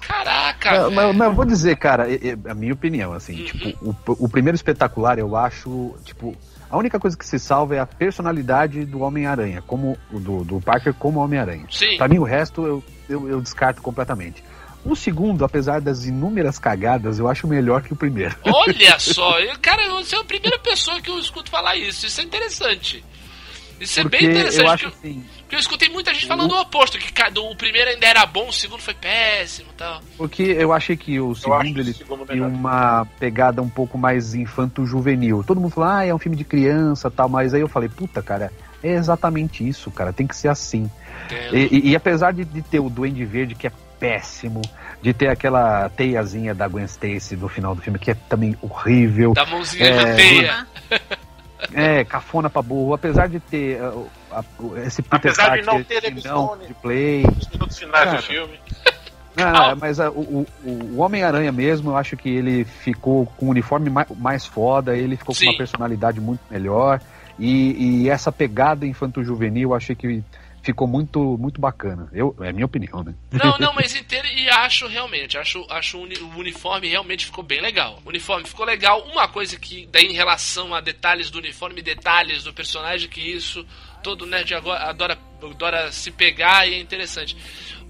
Caraca, Mas, mas- vou dizer, cara, é- é a minha opinião, assim, tipo, o, o primeiro espetacular eu acho, tipo, a única coisa que se salva é a personalidade do Homem-Aranha, como do, do Parker como Homem-Aranha. Sim. Pra mim, o resto eu, eu, eu descarto completamente. O segundo, apesar das inúmeras cagadas, eu acho melhor que o primeiro. Olha só, eu- cara, você é a primeira pessoa que eu escuto falar isso. Isso é interessante. Isso é Porque bem interessante. eu acho porque, assim, porque eu escutei muita gente falando o oposto, que o primeiro ainda era bom, o segundo foi péssimo e tal. porque eu achei que o segundo o ele segundo tem melhor. uma pegada um pouco mais infanto-juvenil. Todo mundo fala, ah, é um filme de criança tal, mas aí eu falei, puta, cara, é exatamente isso, cara, tem que ser assim. E, e- e apesar de, de ter o Duende Verde, que é péssimo, de ter aquela teiazinha da Gwen Stacy no final do filme, que é também horrível. Da mãozinha É, na teia. É, cafona pra burro. Apesar de ter uh, a- o- esse Peter Apesar de não ter não de play. Os minutos finais Cara. do filme. Ah, mas uh, o, o, o Homem-Aranha mesmo, eu acho que ele ficou com um uniforme mais, mais foda, ele ficou Sim. com uma personalidade muito melhor. E, e essa pegada infanto-juvenil, eu achei que ficou muito, muito bacana. Eu, é a minha opinião, né? Não, não, mas inteiro e acho realmente, acho, acho o uni- o uniforme realmente ficou bem legal. O uniforme ficou legal. Uma coisa que daí em relação a detalhes do uniforme, detalhes do personagem, que isso todo nerd agora adora, adora se pegar e é interessante.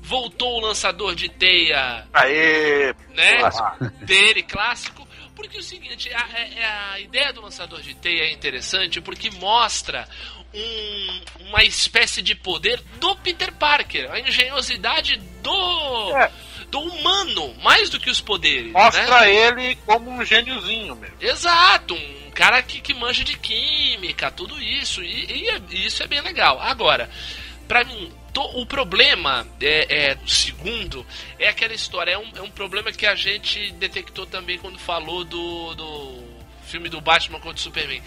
Voltou o lançador de teia, Aê! né? Clássico. Dele, clássico. Porque é o seguinte, a, a- a ideia do lançador de teia é interessante porque mostra um- uma espécie de poder do Peter Parker, a engenhosidade do É. do humano, mais do que os poderes. Mostra né? ele como um gêniozinho mesmo. Exato, um cara que, que manja de química, tudo isso, e, e e isso é bem legal. Agora, pra mim, o problema é, é, do segundo é aquela história, é um, é um problema que a gente detectou também quando falou do, do filme do Batman contra o Superman.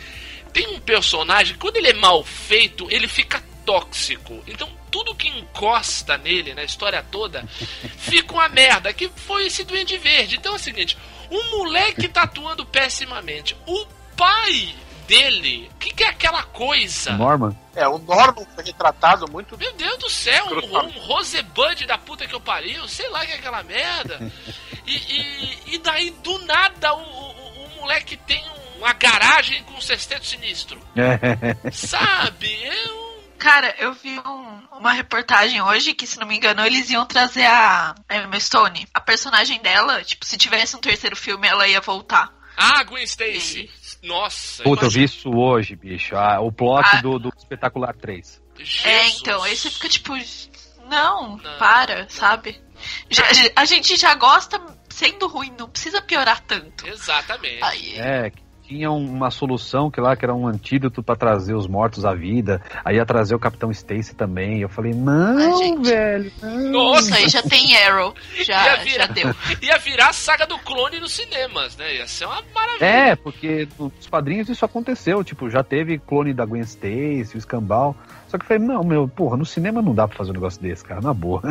Tem um personagem, quando ele é mal feito, ele fica tóxico. Então, tudo que encosta nele, na história toda, fica uma merda. Que foi esse Duende Verde. Então é o seguinte: o moleque tá atuando pessimamente. O pai dele, o que, que é aquela coisa? Norman? É, o Norman foi retratado muito. Meu Deus do céu, um, um Rosebud da puta que eu pariu, sei lá que é aquela merda. E, e, e daí, do nada, o, o, o moleque tem uma garagem com um sexteto sinistro. Sabe? Eu. Cara, eu vi um- uma reportagem hoje que, se não me engano, eles iam trazer a Emma Stone. A personagem dela, tipo, se tivesse um terceiro filme, ela ia voltar. Ah, Gwen Stacy. Nossa, Puta, eu vi imagina- isso hoje, bicho. Ah, o plot Ah. do, do Espetacular 3. É, então, aí você fica tipo, não, para, sabe? Já- a gente já gosta sendo ruim, não precisa piorar tanto. Exatamente. Aí, É, tinha um- uma solução que lá que era um antídoto pra trazer os mortos à vida. Aí ia trazer o Capitão Stacy também. Eu falei, não, velho. Não. Isso aí já tem Arrow. Já, ia, virar, já deu. ia virar a saga do clone nos cinemas, né? Ia ser uma maravilha. É, porque nos quadrinhos isso aconteceu. Tipo, já teve clone da Gwen Stacy, o Escambau. Só que eu falei, não, meu, porra, no cinema não dá pra fazer um negócio desse, cara, na boa.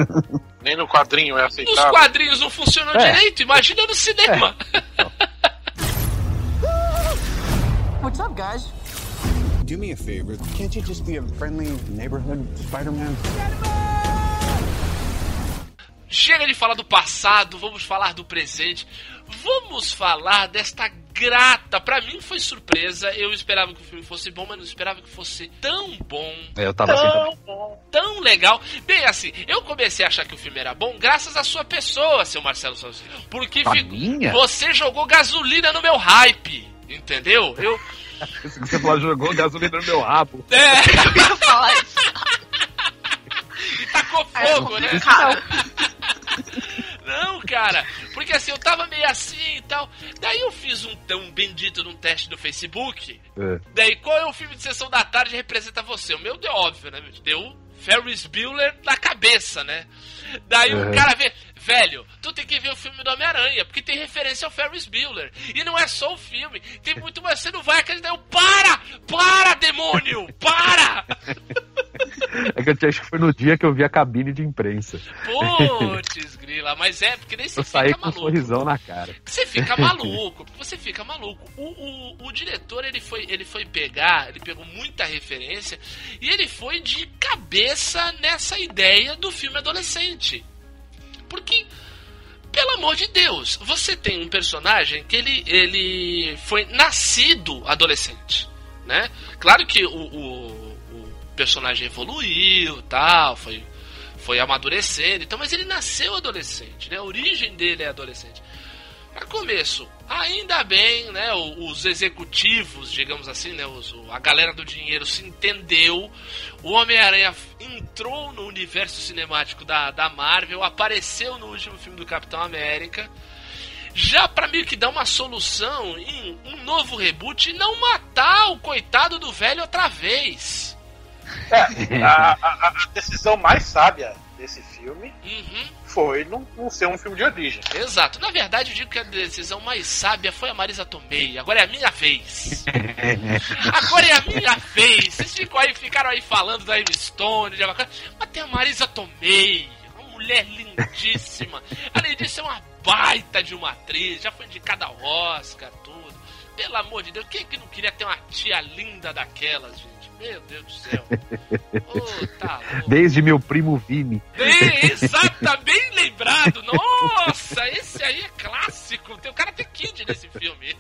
Nem no quadrinho é Os aceitável. quadrinhos não funcionam É. direito, imagina no cinema. What's up, guys? Do me a favor. Can't you just be a friendly neighborhood Spider-Man? Chega de falar do passado, vamos falar do presente. Vamos falar desta grata. Pra mim foi surpresa. Eu esperava que o filme fosse bom, mas não esperava que fosse tão bom. É, eu tava assim. Tão tão legal. Bem, assim, eu comecei a achar que o filme era bom graças à sua pessoa, seu Marcelo Sozinho. Porque fi- minha? você jogou gasolina no meu hype. Entendeu? Eu. Você falou, jogou gasolina no meu rabo. É, e tacou É fogo, né? complicado. Não, cara, porque assim, eu tava meio assim e tal. Daí eu fiz um tão bendito num teste no Facebook. É. Daí, qual é o filme de sessão da tarde que representa você? O meu deu óbvio, né? Deu Ferris Bueller na cabeça, né? Daí o Uhum. cara vê, velho, tu tem que ver o filme do Homem-Aranha, porque tem referência ao Ferris Bueller. E não é só o filme, tem muito mais. Você não vai acreditar. Eu, para! Para, demônio! Para! É que eu acho que foi no dia que eu vi a cabine de imprensa. Putz, grila, mas é, porque nem você Eu saí fica com um maluco. sorrisão na cara. Você fica maluco, você fica maluco. O, o, o diretor ele foi, ele foi pegar, ele pegou muita referência e ele foi de cabeça nessa ideia do filme adolescente. Porque, pelo amor de Deus, você tem um personagem que ele, ele foi nascido adolescente, né? Claro que o, o, o personagem evoluiu, tal, foi foi amadurecendo, então, mas ele nasceu adolescente, né? A origem dele é adolescente. Para começo, ainda bem, né? Os executivos, digamos assim, né? Os, a galera do dinheiro se entendeu. O Homem-Aranha entrou no universo cinemático da, da Marvel, apareceu no último filme do Capitão América. Já pra meio que dar uma solução em um novo reboot e não matar o coitado do velho outra vez. É, a, a- a decisão mais sábia desse filme Uhum. Foi não, não ser um filme de origem. Exato. Na verdade, eu digo que a decisão mais sábia foi a Marisa Tomei. Agora é a minha vez. Agora é a minha vez. Vocês ficam aí, ficaram aí falando da Emma Stone, de uma coisa, mas tem a Marisa Tomei, uma mulher lindíssima. Além disso, é uma baita de uma atriz, já foi indicada ao Oscar, tudo. Pelo amor de Deus, quem é que não queria ter uma tia linda daquelas, gente? Meu Deus do céu. Tá. Desde meu primo Vini. Bem, exata, bem lembrado. Nossa, esse aí é clássico. Tem o cara tem Kid nesse filme.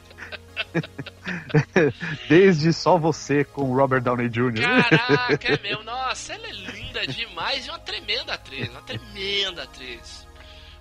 Desde só você com o Robert Downey Jr. Caraca, é mesmo. Nossa, ela é linda demais e uma tremenda atriz. Uma tremenda atriz.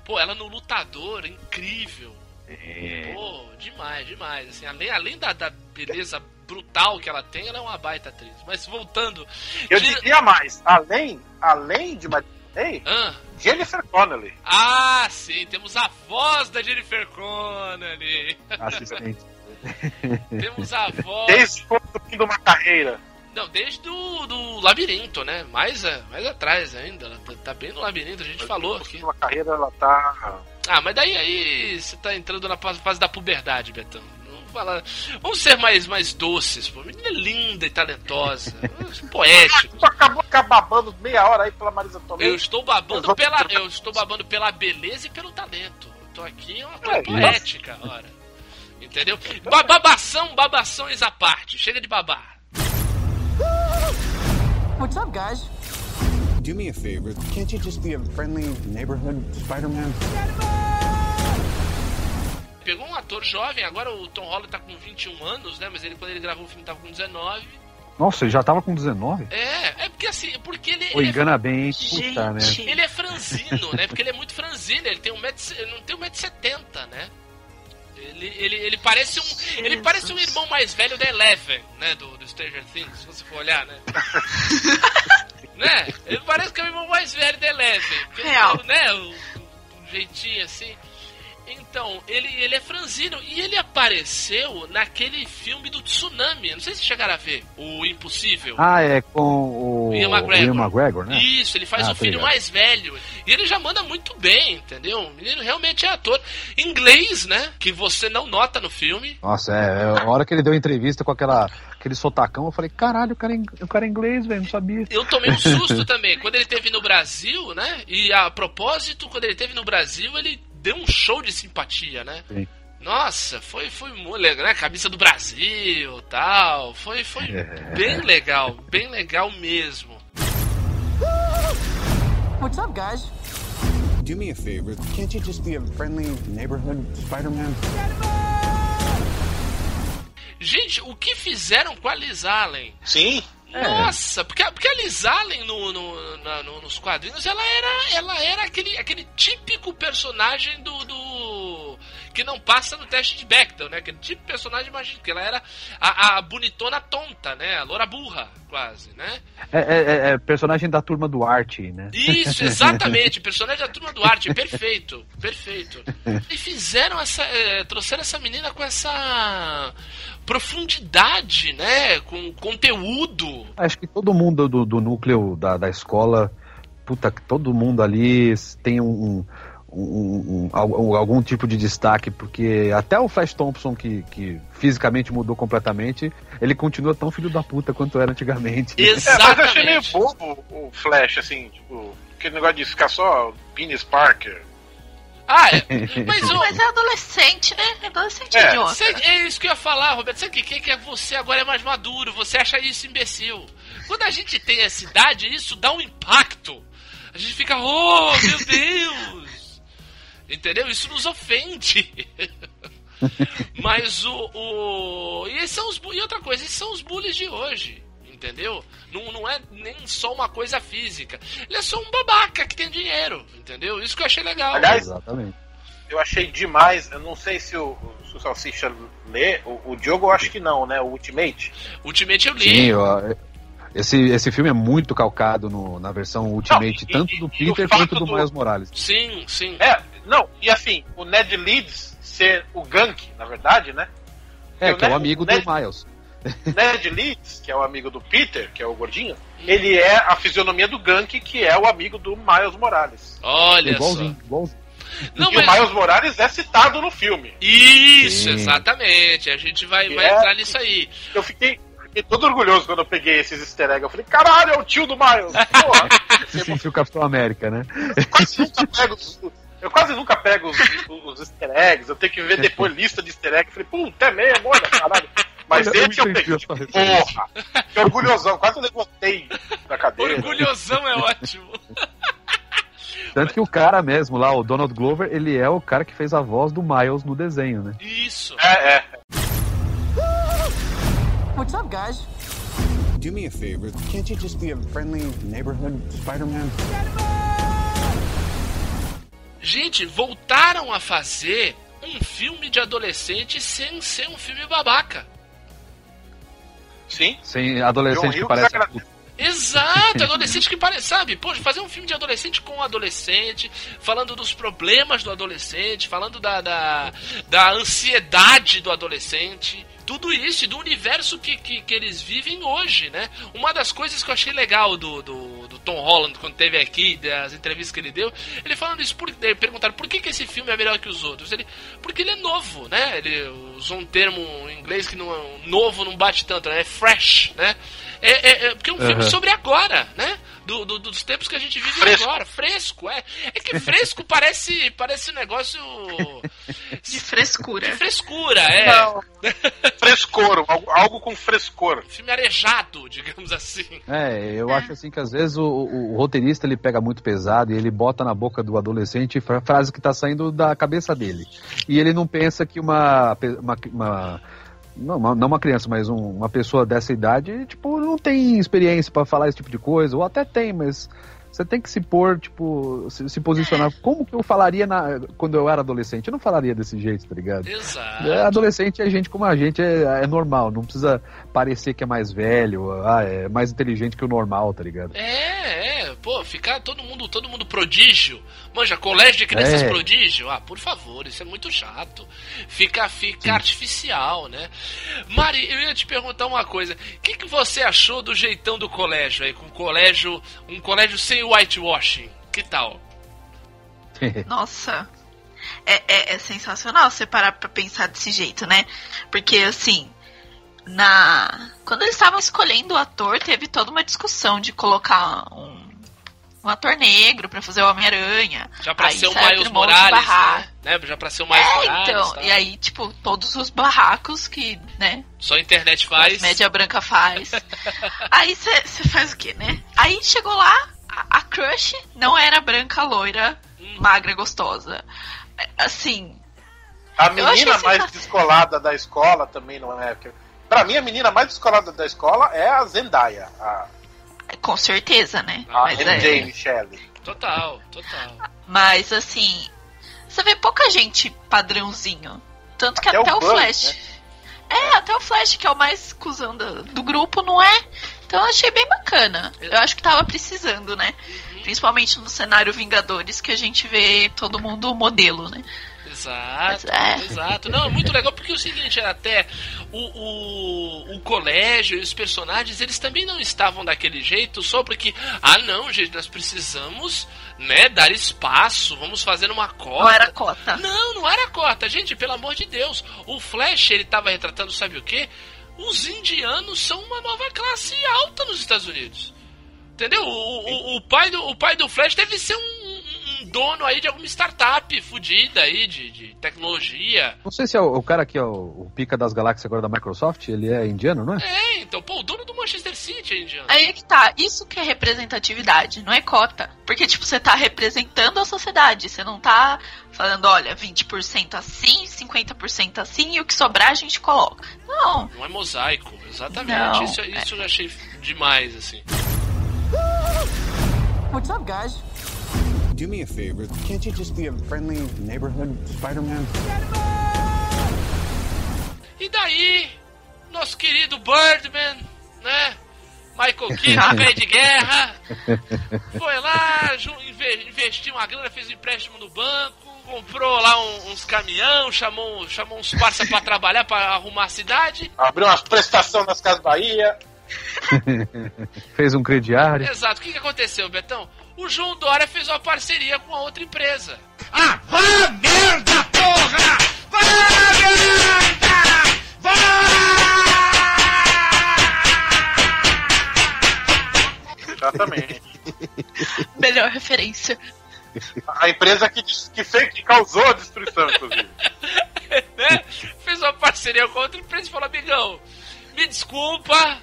Pô, ela no Lutador, incrível. É. Pô, demais, demais. Assim, além além da, da beleza brutal que ela tem, ela é uma baita atriz. Mas voltando. Eu Gira- diria mais, além, além de Madeleine, Ah, Jennifer Connelly. ah, sim, temos a voz da Jennifer Connelly. Assistente. Temos a voz. Desde construindo uma carreira. Não, desde do, do labirinto, né? Mais, a- mais atrás ainda. Ela tá, tá bem no labirinto, a gente falou aqui. Uma carreira, ela tá. Ah, mas daí aí você tá entrando na fase da puberdade, Betão. Não fala... Vamos ser mais, mais doces, pô. Menina linda e talentosa. Poético. Tu acabou ficar babando meia hora aí pela Marisa Tomei. Eu estou babando Eu pela. Eu estou babando pela beleza e pelo talento. Eu tô aqui uma coisa É, poética, ora. Entendeu? Ba- Babação, babações à parte. Chega de babar. What's up, guys? Do me a favor. Can't you just be a friendly neighborhood Spider-Man? Pegou um ator jovem, agora o Tom Holland tá com 21 anos, né? Mas ele quando ele gravou o filme tava com 19. Nossa, ele já tava com 19? É, é porque assim, porque ele, Pô, ele, é, engana bem, hein? Puta, né? ele é franzino, né? Porque ele é muito franzino, ele tem um metro, ele não tem 1,70m, né? Ele, ele, ele parece um. Ele parece um irmão mais velho da Eleven, né? Do, do Stranger Things, se você for olhar, né? né? Ele parece que é o irmão mais velho da Eleven. Ele Real. né? O, um jeitinho assim. Então, ele, ele é franzino e ele apareceu naquele filme do tsunami. Não sei se chegaram a ver. O Impossível. Ah, é com o Ian McGregor. Ian McGregor, né? Isso, ele faz Ah, o filho ligado. mais velho. E ele já manda muito bem, entendeu? O menino realmente é ator. Inglês, né? Que você não nota no filme. Nossa, é, é, a hora que ele deu entrevista com aquela, aquele sotacão, eu falei, caralho, o cara é, o cara é inglês, velho, não sabia. Eu tomei um susto também. Quando ele teve no Brasil, né? E a propósito, quando ele teve no Brasil, ele deu um show de simpatia, né? Sim. Nossa, foi, foi muito legal, né? Camisa do Brasil tal. Foi, foi bem legal, bem legal mesmo. What's up, guys? Do me a favor. Can't you just be a friendly neighborhood Spider-Man? Gente, o que fizeram com a Liz Allen? Sim. Nossa, porque, a- porque a Liz Allen no, no- na- no- nos quadrinhos, ela era, ela era aquele, aquele típico personagem do, do- que não passa no teste de Bechdel, né? Aquele tipo de personagem mágico, que ela era a, a bonitona tonta, né? A loura burra, quase, né? É, é- é- é personagem da turma do Arte, né? Isso, exatamente, personagem da turma do arte, perfeito, perfeito. E fizeram essa, eh, trouxeram essa menina com essa profundidade, né? Com conteúdo. Acho que todo mundo do, do núcleo da, da escola, puta, que todo mundo ali tem um, um- um- um- algum, algum tipo de destaque, porque até o Flash Thompson, que, que fisicamente mudou completamente, ele continua tão filho da puta quanto era antigamente. né? É, mas eu achei meio bobo o Flash, assim, tipo, aquele negócio de ficar só Penis Parker. Ah, é, mas, o, Mas é adolescente, né? Adolescente É, idiota. Cê- é isso que eu ia falar, Roberto. Sabe o que, que é você agora é mais maduro? Você acha isso imbecil. Quando a gente tem essa idade, isso dá um impacto. A gente fica, oh, meu Deus! Entendeu? Isso nos ofende. Mas o. o... E, esses são os, bu- e outra coisa, esses são os bullies de hoje. Entendeu? Não, não é nem só uma coisa física. Ele é só um babaca que tem dinheiro. Entendeu? Isso que eu achei legal. Aliás, Exatamente. eu achei demais, eu não sei se o, se o Salsicha lê, o, o Diogo eu acho que não, né? O Ultimate. Ultimate eu li. Sim, ó, esse, esse filme é muito calcado no- na versão Ultimate, Não, e- tanto do e- Peter quanto do do- Miles Morales. Sim, sim. É, não, e assim, o Ned Leeds ser o Gank, na verdade, né? É, que é o ne- amigo Ned- do Miles. Ned Leeds, que é o amigo do Peter, que é o gordinho, ele é a fisionomia do Gank, que é o amigo do Miles Morales. Olha igualzinho, igualzinho. Não, e mas- o Miles Morales é citado no filme. Isso, Sim. exatamente. A gente vai, vai É. entrar nisso aí. Eu fiquei, fiquei todo orgulhoso quando eu peguei esses easter eggs. Eu falei, caralho, é o tio do Miles. Porra, Se sentiu o Capitão América, né? quase nunca pego os- eu quase nunca pego os, os easter eggs. Eu tenho que ver depois lista de easter eggs. Eu falei, puta, é mesmo, olha, caralho. Mas Olha, eu esse eu entendi peguei. Porra, que orgulhosão. Quase levantei da cadeira. Orgulhosão é ótimo. Tanto que o cara mesmo lá, o Donald Glover, ele é o cara que fez a voz do Miles no desenho, né? Isso. É, é. What's up, guys? Do me a favor. Can't you just be a friendly neighborhood Spider-Man? Gente, voltaram a fazer um filme de adolescente sem ser um filme babaca. Sim. Sem John adolescente que Hughes parece adulto. Exato, adolescente que parece, sabe? Poxa, fazer um filme de adolescente com adolescente, falando dos problemas do adolescente, falando da, da, da ansiedade do adolescente, tudo isso e do universo que, que, que eles vivem hoje, né? Uma das coisas que eu achei legal do, do, do Tom Holland quando teve aqui, das entrevistas que ele deu, ele falando isso, por, eh, perguntaram por que, que esse filme é melhor que os outros. Ele, porque ele é novo, né? Ele usou um termo em inglês que não, novo não bate tanto, né? É fresh, né? É, é- é- porque é um filme Aham. sobre agora, né? Do, do- dos tempos que a gente vive Fresco. agora. Fresco, é. É que fresco parece, parece um negócio De frescura. de frescura, é. Não. Frescor, algo, algo com frescor. Filme arejado, digamos assim. É, eu acho assim que às vezes o, o- o roteirista ele pega muito pesado e ele bota na boca do adolescente fra- frase que tá saindo da cabeça dele. E ele não pensa que uma. uma, uma- não, uma, não uma criança, mas um- uma pessoa dessa idade, tipo, não tem experiência pra falar esse tipo de coisa, ou até tem, mas você tem que se pôr, tipo, se, se posicionar. Como que eu falaria na- quando eu era adolescente? Eu não falaria desse jeito, tá ligado? Exato. É, adolescente é gente como a gente, é, é normal, não precisa parecer que é mais velho, ah, é mais inteligente que o normal, tá ligado? É, é. Pô, ficar todo mundo, todo mundo prodígio. Manja, colégio de crianças É. prodígio. Ah, por favor, isso é muito chato. Fica, fica artificial, né? Mari, eu ia te perguntar uma coisa. O que, que você achou do jeitão do colégio aí? Com colégio, um colégio sem whitewashing. Que tal? Nossa. É, é, é sensacional você parar pra pensar desse jeito, né? Porque assim, na. Quando eles estavam escolhendo o ator, teve toda uma discussão de colocar um, um ator negro pra fazer o Homem-Aranha. Já pra Aí ser o Miles Morales, né? né? Já pra ser o Miles É, Morales. então, tá? e aí, tipo, todos os barracos que, né, Só a internet faz. média branca faz. aí você faz o quê, né? Aí chegou lá, a, a crush não era branca, loira, Hum. magra, gostosa. Assim, A menina mais descolada da escola também não é. Pra mim, a menina mais descolada da escola é a Zendaya, a, com certeza, né? a Mas, é- Michelle. Total, total. mas assim, você vê pouca gente padrãozinho. Tanto que Até até, o Buzz, Flash. né? É, até o Flash, que é o mais cuzão do, do grupo, não é? Então eu achei bem bacana. Eu acho que tava precisando, né? Principalmente no cenário Vingadores, que a gente vê todo mundo modelo, né? Exato, Mas é. exato. Não, é muito legal porque é o seguinte, até o, o, o colégio e os personagens, eles também não estavam daquele jeito só porque, ah não, gente, nós precisamos, né, dar espaço, vamos fazer uma cota. Não era cota. Não, não era cota, gente, pelo amor de Deus. O Flash, ele tava retratando, sabe o quê? Os indianos são uma nova classe alta nos Estados Unidos. Entendeu? O, o, o pai, do, o pai do Flash deve ser um, dono aí de alguma startup fudida aí de, de tecnologia. Não sei se é o, o cara que é o, o pica das galáxias agora da Microsoft, ele é indiano, não é? É, então, pô, o dono do Manchester City é indiano. Aí é que tá, isso que é representatividade, não é cota. Porque, tipo, você tá representando a sociedade, você não tá falando, olha, 20% assim, 50% assim, e o que sobrar a gente coloca. Não. Não é mosaico, exatamente. Não, isso, isso eu achei demais, assim. What's up, guys? Do me a favor. Can't you just be a friendly neighborhood Spider-Man? E daí, nosso querido Birdman, né? Michael Keaton, velho de guerra, foi lá, investiu uma grana, fez um empréstimo no banco, comprou lá um- uns caminhão, chamou, chamou uns parça pra trabalhar, pra arrumar a cidade. Abriu umas prestações nas Casas Bahia. Fez um crediário. Exato. O que, que aconteceu, Betão? O João Dória fez uma parceria com a outra empresa. Ah, vá merda, porra! Vá merda! Exatamente. Melhor referência. A empresa que, que, fez, que causou a destruição, inclusive. né? Fez uma parceria com a outra empresa e falou, amigão, me desculpa,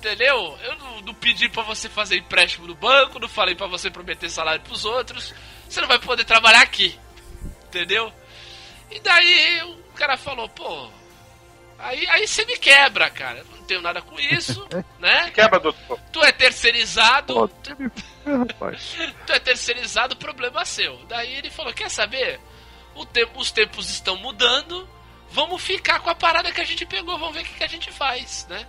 entendeu? Eu não, não pedi pra você fazer empréstimo no banco, não falei pra você prometer salário pros outros, você não vai poder trabalhar aqui, entendeu? E daí o cara falou, pô, aí, aí você me quebra, cara, eu não tenho nada com isso, né? Quebra, doutor. Tu é terceirizado, ferrar, rapaz. tu é terceirizado, problema seu. Daí ele falou: Quer saber? O tempo, os tempos estão mudando, vamos ficar com a parada que a gente pegou, vamos ver o que, que a gente faz, né?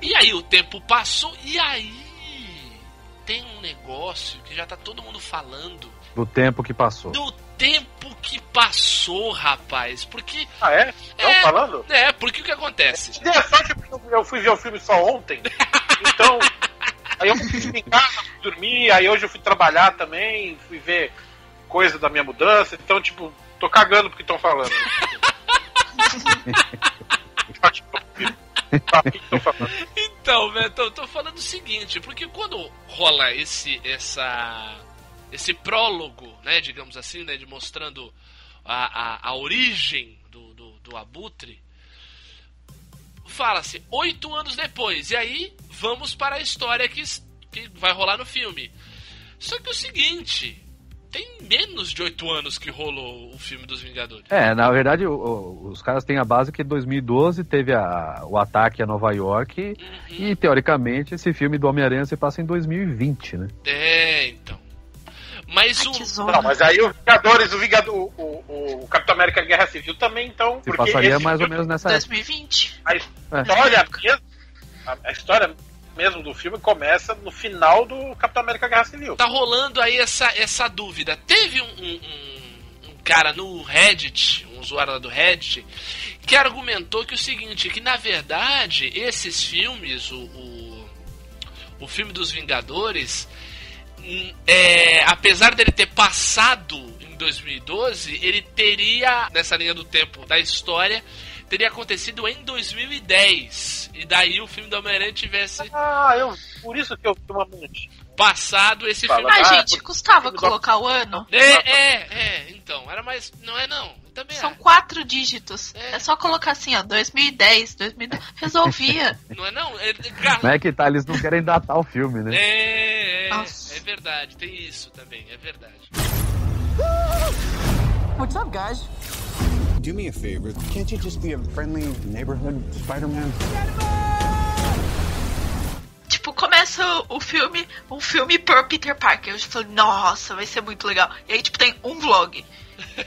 E aí o tempo passou, e aí tem um negócio que já tá todo mundo falando Do tempo que passou. do tempo que passou, rapaz. Porque. Ah, é? Estão É. falando? É, porque o que acontece? É sorte porque eu- eu fui ver o filme só ontem. Então, aí eu fui em casa, fui dormir, aí hoje eu fui trabalhar também, fui ver coisa da minha mudança. Então, tipo, tô cagando porque estão falando. Então, Beto, eu tô falando o seguinte, porque quando rola esse essa esse prólogo, né, digamos assim, né, de mostrando a, a, a origem do, do, do Abutre, fala-se oito anos depois, e aí vamos para a história que, que vai rolar no filme. Só que é o seguinte, tem menos de oito anos que rolou o filme dos Vingadores. É, na verdade, o- o- os caras têm a base que em 2012 teve a- o ataque a Nova York e, teoricamente, esse filme do Homem-Aranha se passa em 2020, né? É, então. Mas o. Não, mas aí os Vingadores, o, Vingador, o, o, o Capitão América Guerra Civil também, então. Se passaria mais ou menos nessa época. 2020. A história mesmo, a, a história mesmo do filme começa no final do Capitão América Guerra Civil. Tá rolando aí essa, essa dúvida. Teve um, um- um- cara no Reddit, um usuário lá do Reddit, que argumentou que o seguinte, que na verdade esses filmes, o, o, o filme dos Vingadores, é, apesar dele ter passado 2012, ele teria, nessa linha do tempo da história, teria acontecido em 2010. E daí o filme do Homem-Aranha tivesse Ah, eu, por isso que eu vi uma monte. passado esse Fala, filme. Ah, gente, custava do- colocar o ano? É, é, é, então, era mais. Não é não. Também São é. quatro dígitos. É. É só colocar assim, ó, 2010, 2010. Resolvia. Não é não? É, cara, Não é que tá, eles não querem datar o filme, né? é, é, Nossa. é verdade, tem isso também, é verdade. What's up, guys? Do me a favor. Can't you just be a friendly neighborhood Spider-Man? tipo, começa o filme, um filme por Peter Parker. Eu falei, nossa, vai ser muito legal. E aí, tipo, tem um vlog.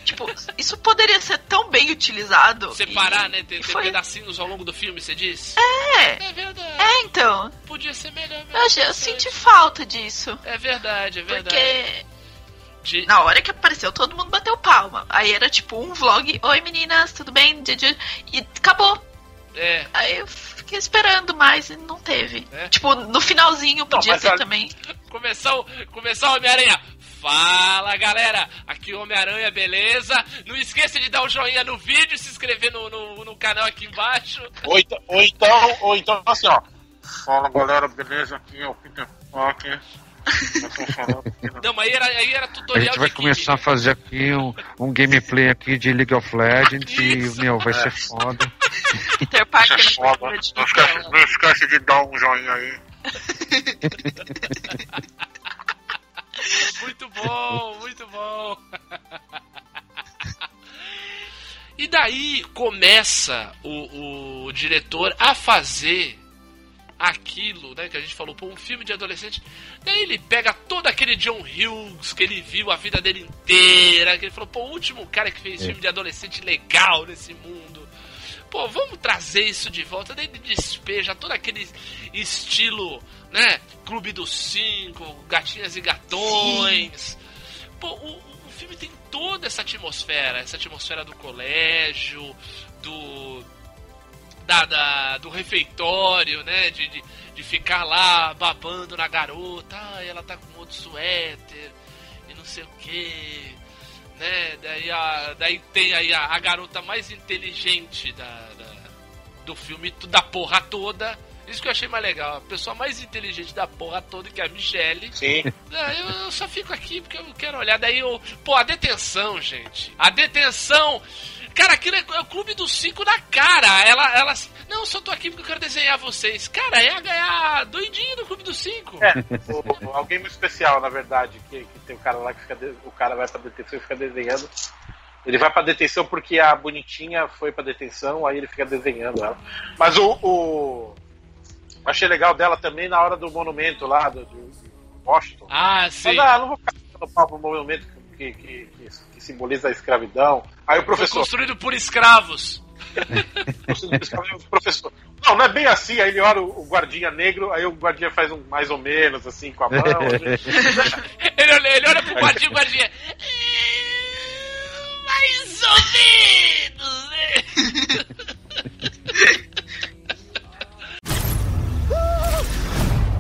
tipo, isso poderia ser tão bem utilizado. Separar, e- né? Ter, ter foi- pedacinhos ao longo do filme, você diz? É, É verdade. é, então. Podia ser melhor mesmo. Eu, eu senti falta disso. É verdade, é verdade. Porque De- na hora que apareceu, todo mundo bateu palma. Aí era tipo um vlog, oi meninas, tudo bem? E acabou. É, Aí eu fiquei esperando mais e não teve. É? Tipo, no finalzinho podia mas ter a- também. começar o, começar o Homem-Aranha. Fala galera, aqui o Homem-Aranha, beleza? Não esqueça de dar um joinha no vídeo, se inscrever no, no, no canal aqui embaixo. Ou então, ou então, ou então assim, ó. Fala galera, beleza? Aqui é o Peter Parker. Né? Não, mas aí era, aí era A tutorial gente vai de começar a Kimi. fazer aqui um, um gameplay aqui de League of Legends Isso. e, meu, vai É. ser foda. Peter Parker é foda. de Não esquece, não esquece de dar um joinha aí. Muito bom, muito bom. E daí começa o, o diretor a fazer aquilo, né, que a gente falou, pô, um filme de adolescente. Daí ele pega todo aquele John Hughes que ele viu a vida dele inteira, que ele falou, pô, o último cara que fez É. filme de adolescente legal nesse mundo. Pô, vamos trazer isso de volta. Daí ele despeja todo aquele estilo, né? Clube dos Cinco, Gatinhas e Gatões. Pô, o, o filme tem toda essa atmosfera, essa atmosfera do colégio, do. Da, da- do refeitório, né? De, de, de ficar lá babando na garota, ah, ela tá com outro suéter e não sei o que, né? Daí, a, daí tem aí a, a garota mais inteligente da, da- do filme, da porra toda. Isso que eu achei mais legal, a pessoa mais inteligente da porra toda, que é a Michelle. Sim. Ah, eu, eu só fico aqui porque eu quero olhar. Daí eu. Pô, a detenção, gente. A detenção. Cara, aquilo é, é o clube dos cinco na cara. Ela, ela. Não, só tô aqui porque eu quero desenhar vocês. Cara, é a ganhar doidinho do clube dos cinco. É, o, o- alguém muito especial, na verdade, que, que tem o cara lá que fica. de- o cara vai pra detenção e fica desenhando. Ele vai pra detenção porque a bonitinha foi pra detenção, aí ele fica desenhando ela. Mas o. o- achei legal dela também na hora do monumento lá, do, do Washington. Ah, sim. Mas ah, não vou ficar no papo monumento que, que, que, que simboliza a escravidão. Aí o Foi professor. construído por escravos. professor. Não, não é bem assim. Aí ele olha o, guardinha negro, aí o guardinha faz um mais ou menos assim com a mão. Ele olha, ele olha pro guardinha, o guardinha. "É, Mais ou menos, né?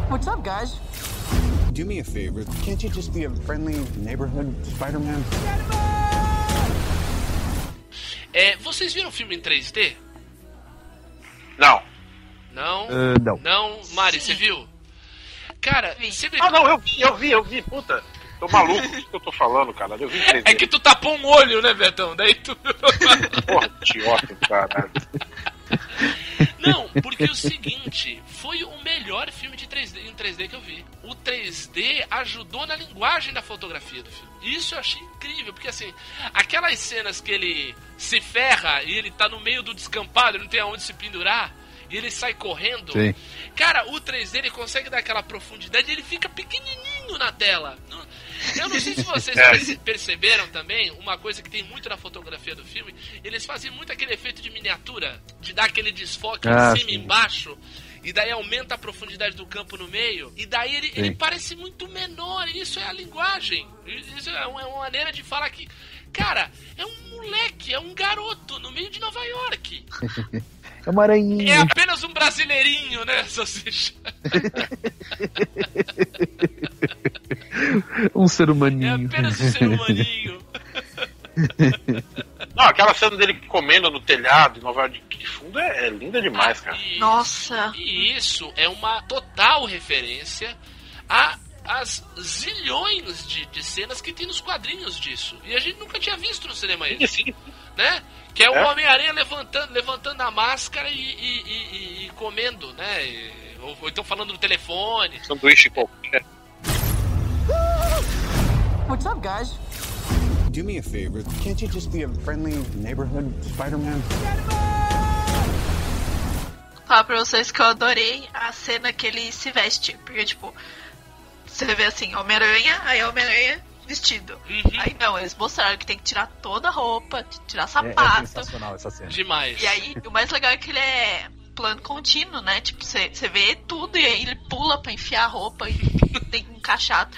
What's up, guys? Do me a favor. Can't you just be a friendly neighborhood Spider-Man? É, vocês viram o filme em 3D? Não. Não? Ah, não. Não? Mari, você viu? Cara, sempre... Ah, não, eu vi, eu vi, eu vi, puta. Tô maluco, o que que eu tô falando, cara? Eu vi em 3D. É que tu tapou um olho, né, Betão? Daí tu. Porra, idiota, cara. Não, porque o seguinte, foi o melhor filme de 3D, em 3D que eu vi. O 3D ajudou na linguagem da fotografia do filme. Isso eu achei incrível, porque assim, aquelas cenas que ele se ferra e ele tá no meio do descampado, ele não tem aonde se pendurar, e ele sai correndo. Sim. Cara, o 3D ele consegue dar aquela profundidade e ele fica pequenininho na tela. Eu não sei se vocês É. perce- perceberam também, uma coisa que tem muito na fotografia do filme, eles faziam muito aquele efeito de miniatura, de dar aquele desfoque Ah, em cima e embaixo. E daí aumenta a profundidade do campo no meio, e daí ele, ele parece muito menor. Isso é a linguagem. Isso é uma, é uma maneira de falar que. Cara, é um moleque, é um garoto no meio de Nova York. É uma aranhinha. É apenas um brasileirinho, né, salsicha? Um ser É humaninho. apenas um ser humaninho. Não, aquela cena dele comendo no telhado em Nova York de fundo é, é linda demais, cara. E- Nossa. E isso é uma total referência a as zilhões de, de cenas que tem nos quadrinhos disso. E a gente nunca tinha visto no cinema Sim, isso, sim. né? Que é o É. Homem-Aranha levantando, levantando a máscara e, e- e- e- e comendo, né? E- ou, ou então falando no telefone. Sanduíche qualquer. What's up, guys? Do me a favor. Can't you just be a friendly neighborhood Spider-Man? Falar pra vocês que eu adorei a cena que ele se veste. Porque, tipo, você vê assim, Homem-Aranha, aí Homem-Aranha vestido. Uhum. Aí não, eles mostraram que tem que tirar toda a roupa, tirar É, é sapato. sensacional essa cena. Demais. E aí, o mais legal é que ele é plano contínuo, né? Tipo, você você vê tudo e aí ele pula pra enfiar a roupa e tem que encaixar.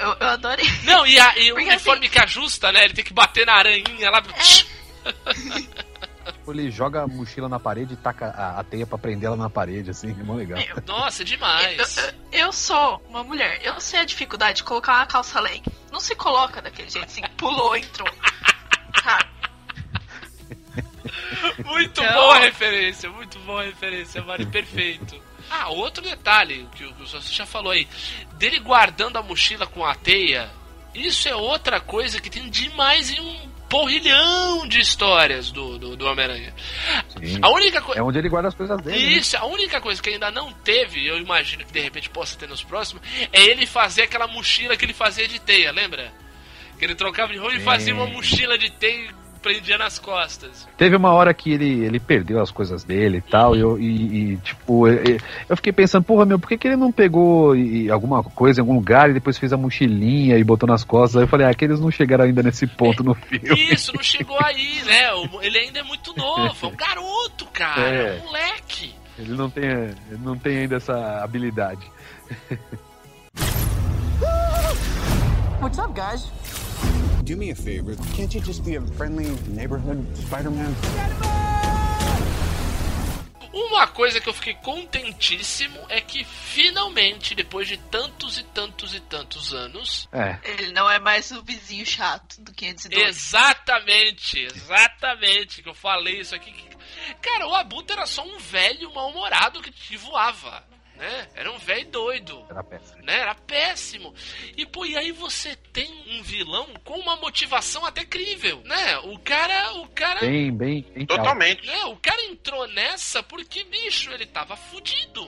Eu, eu adorei. Não, e, a- e o Porque uniforme que ajusta, né? Ele tem que bater na aranhinha lá. Tipo, ele joga a mochila na parede e taca a, a teia pra prender ela na parede, assim. É mó legal. Nossa, eu, demais. eu- eu sou uma mulher, eu sei a dificuldade de colocar uma calça leg. Não se coloca daquele jeito assim, pulou, entrou. Tá. Muito Então- boa referência, muito boa referência, Mari, perfeito. Ah, outro detalhe que o você já falou aí, dele guardando a mochila com a teia, isso é outra coisa que tem demais em um porrilhão de histórias do, do, do Homem-Aranha. A única coisa. É onde ele guarda as coisas dele. né? Isso, a única coisa que ainda não teve, eu imagino que de repente possa ter nos próximos, é ele fazer aquela mochila que ele fazia de teia, lembra? Que ele trocava de roupa e fazia uma mochila de teia e prendia nas costas. Teve uma hora que ele, ele perdeu as coisas dele e tal, e, eu, e, e, tipo, eu, eu fiquei pensando, porra, meu, por que, que ele não pegou e- alguma coisa em algum lugar e depois fez a mochilinha e botou nas costas? Aí eu falei, ah, que eles não chegaram ainda nesse ponto no filme. Isso, não chegou aí, né? Ele ainda é muito novo, é um garoto, cara, é É. um moleque. Ele não tem, ele não tem ainda essa habilidade. What's up, guys? Do me a favor. Can't you just be a friendly neighborhood Spider-Man? Uma coisa que eu fiquei contentíssimo é que finalmente, depois de tantos e tantos e tantos anos, É. Ele não é mais o vizinho chato do 512. Exatamente, exatamente, que eu falei isso aqui. Cara, o Abutre era só um velho mal-humorado que te voava, né? Era um velho doido, Era péssimo. né? Era péssimo. E, pô, e aí você tem um vilão com uma motivação até crível, né? O cara, o cara... Bem, bem, bem. Totalmente. né, o cara entrou nessa porque, bicho, ele tava fudido.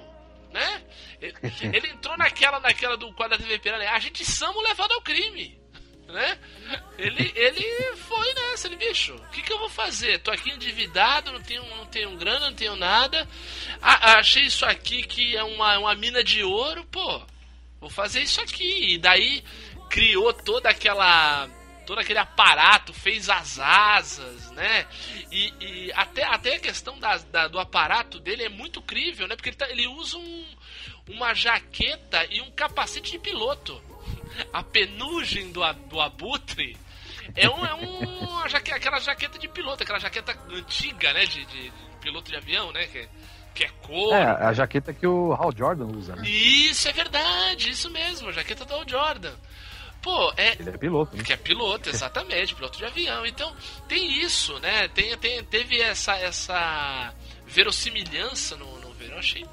Né? Ele, ele entrou naquela, naquela do quadro da TV Piranha. A gente samo levado ao crime. Né? Ele, ele foi nessa, ele, bicho, o que, que eu vou fazer? Tô aqui endividado, não tenho, não tenho grana, não tenho nada. Ah, achei isso aqui que é uma, uma mina de ouro, pô, vou fazer isso aqui. E daí criou toda aquela. Todo aquele aparato, fez as asas, né? E, e até, até a questão da, da- do aparato dele é muito crível, né? Porque ele, tá- ele usa um, uma jaqueta e um capacete de piloto. A penugem do, do abutre é, um, é um, aquela jaqueta de piloto, aquela jaqueta antiga, né? De, de- de piloto de avião, né? Que, é- que é couro. É, a jaqueta que o Hal Jordan usa, né? Isso é verdade, isso mesmo, a jaqueta do Al Jordan. Pô, é. Ele é piloto, né? Que é piloto, exatamente, piloto de avião. Então, tem isso, né? Tem, tem, teve essa, essa verossimilhança no, no verão. Achei,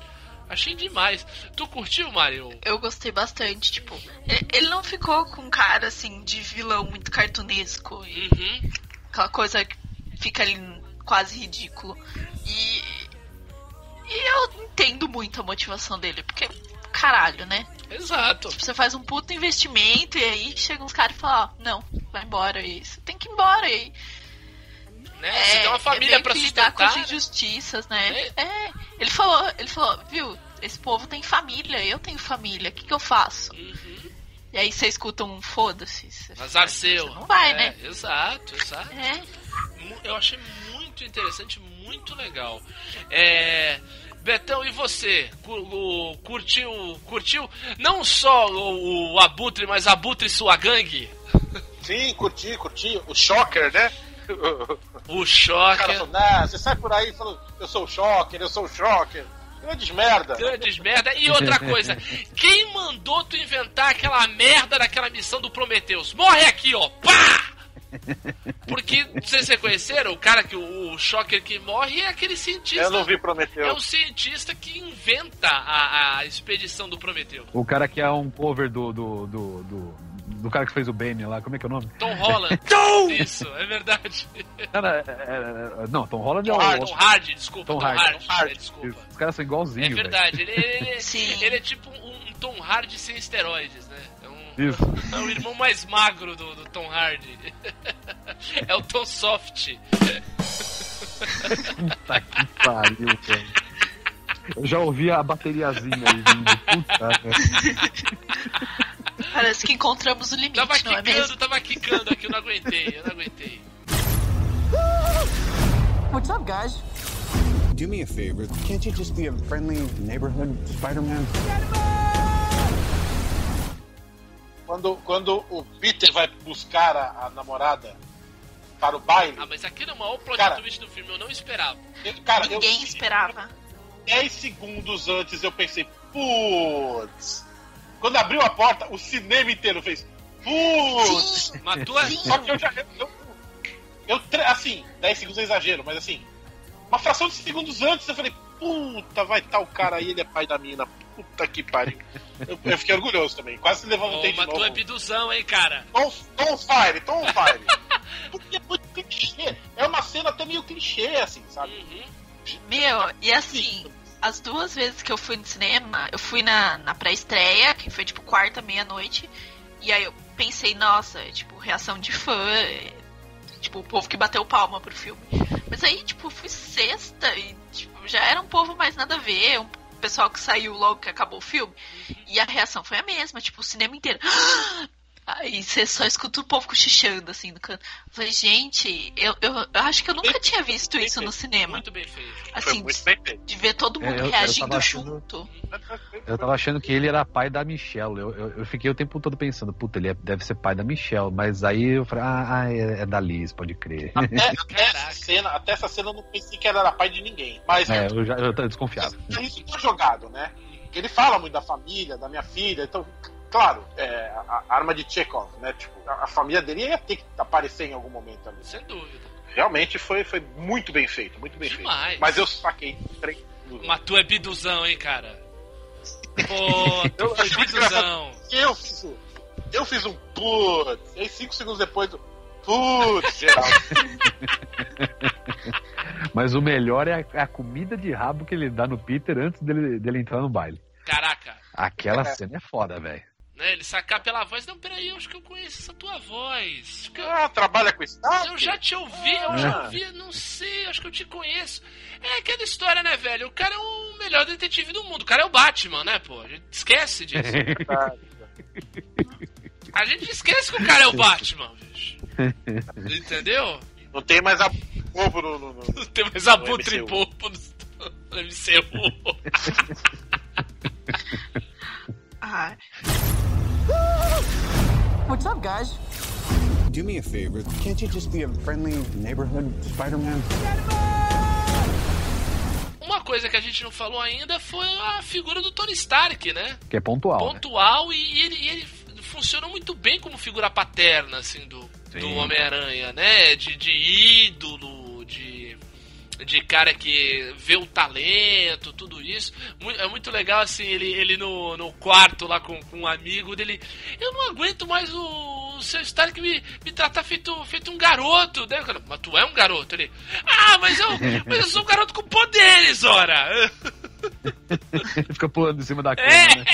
achei demais. Tu curtiu, Mario? Eu gostei bastante, tipo, ele- não ficou com cara assim de vilão muito cartunesco e Uhum. aquela coisa que fica ali quase ridículo. E, e eu entendo muito a motivação dele, porque caralho, né? Exato. Você faz um puto investimento e aí chegam uns caras e falam, ó, não, vai embora aí. Você tem que ir embora aí. Né? Você tem uma família é pra que lidar com as sustentar. injustiças, né? É. Ele falou, ele falou, viu, esse povo tem família, eu tenho família, o que, que eu faço? Uhum. E aí você escuta um foda-se. Azar seu. Não vai, É, né? Exato, exato. É. Eu achei muito interessante, muito legal. É, Betão, e você? Curtiu, curtiu não só o, o Abutre, mas Abutre e sua gangue? Sim, curti, curti. O Shocker, né? O O cara Shocker. falou, nah, você sai por aí falando, eu sou o Shocker, eu sou o Shocker. Grandes merda. Grandes merda. E outra coisa, quem mandou tu inventar aquela merda daquela missão do Prometheus? Morre aqui, ó! Pá! Porque, vocês conheceram, o cara que o, o Shocker que morre é aquele cientista. Eu não vi Prometeu. É o cientista que inventa a, a expedição do Prometeu. O cara que é um cover do. do, do, do, do cara que fez o Bane lá, como é que é o nome? Tom Holland. Isso, é verdade. Não, não, é- é- é- não, Tom Holland é Tom o. Hardy, Tom Hardy, desculpa. Tom Tom Tom Hardy. é, desculpa. Os caras são É igualzinhos. verdade, ele, ele, Sim. ele é tipo um Tom Hardy sem esteroides, né? É, um. Isso. é o irmão mais magro do, do Tom Hardy. É o Tom Soft. Puta que pariu, cara. Eu já ouvi a bateriazinha aí vindo. Puta, né? Parece que encontramos o limite, Tava não é quicando, mesmo? tava quicando aqui, eu não aguentei, eu não aguentei. What's up, guys? Do me a favor. Can't you just be a friendly neighborhood Spider-Man? Quando, quando o Peter vai buscar a, a namorada para o baile, Ah, mas aqui no maior plot Cara. twist do filme eu não esperava. eu- cara, eu, Ninguém esperava. 10 segundos antes eu pensei, putz. Quando abriu a porta, o cinema inteiro fez, putz. É. sim. Só que eu já. Eu, eu, assim, 10 segundos é exagero, mas assim, uma fração de segundos antes eu falei, puta, vai estar o cara aí, ele é pai da mina. Puta que pariu. Eu, eu fiquei orgulhoso também. Quase levantei Ô, de novo. é biduzão, hein, cara? Tom, Tom Fire, Tom Fire. Porque é muito clichê. É uma cena até meio clichê, assim, sabe? Uhum. Meu, e assim, as duas vezes que eu fui no cinema, eu fui na, na pré-estreia, que foi tipo quarta, meia-noite, e aí eu pensei, nossa, é, tipo, reação de fã, é, tipo, o povo que bateu palma pro filme. Mas aí, tipo, fui sexta e tipo, já era um povo mais nada a ver, um pessoal que saiu logo que acabou o filme, e a reação foi a mesma, tipo, o cinema inteiro. Aí você só escuta o povo cochichando assim no canto. Eu Falei, gente, eu, eu, eu acho que eu nunca tinha visto isso no cinema. Muito bem feito. Assim, muito bem feito. de ver todo mundo É, eu- reagindo achando- junto. Eu tava achando que ele era pai da Michelle. Eu, eu, eu fiquei o tempo todo pensando, puta, ele é- deve ser pai da Michelle. Mas aí eu falei, ah, ah, é, é da Liz, pode crer. Até, até, essa cena, até essa cena eu não pensei que ela era pai de ninguém. Mas É, eu já eu tô desconfiado. isso tá jogado, né? Porque ele fala muito da família, da minha filha, então, claro, é, a, a arma de Chekhov, né? Tipo, a, a família dele ia ter que aparecer em algum momento ali. Sem dúvida. Realmente foi, foi muito bem feito, muito bem Demais. feito. Mas eu saquei três. Mas tu é biduzão, hein, cara? Pô, tu Eu foi biduzão. Eu fiz um, eu fiz um putz, e aí cinco segundos depois do putz, geral. Mas o melhor é a, a comida de rabo que ele dá no Peter antes dele, dele entrar no baile. Caraca. Aquela É. cena é foda, velho. Né, ele sacar pela voz. Não, peraí, eu acho que eu conheço essa tua voz. Eu, Ah, trabalha com isso. eu já te ouvi, eu já Ah. ouvi, não sei, acho que eu te conheço. É aquela história, né, velho? O cara é o melhor detetive do mundo. O cara é o Batman, né, pô? A gente esquece disso. A gente esquece que o cara é o Batman, bicho. Entendeu? Não tem mais a povo no, no, no- Não tem mais a popo no, no MCU. Ah, What's up, guys? Do me a favor. Can't you just be a friendly neighborhood Spider-Man? Uma coisa que a gente não falou ainda foi a figura do Tony Stark, né? Que é pontual. né? Pontual e ele, ele funciona muito bem como figura paterna, assim, do, do. Homem-Aranha, né? De, de ídolo, de cara que vê o talento, tudo isso. É muito legal, assim, ele, ele no, no quarto lá com, com um amigo dele. Eu não aguento mais o, o seu Stark me, me tratar feito, feito um garoto. Daí o cara, mas tu é um garoto? Ele, ah, mas eu, mas eu sou um garoto com poderes, ora! Ele fica pulando em cima da cama, É. né?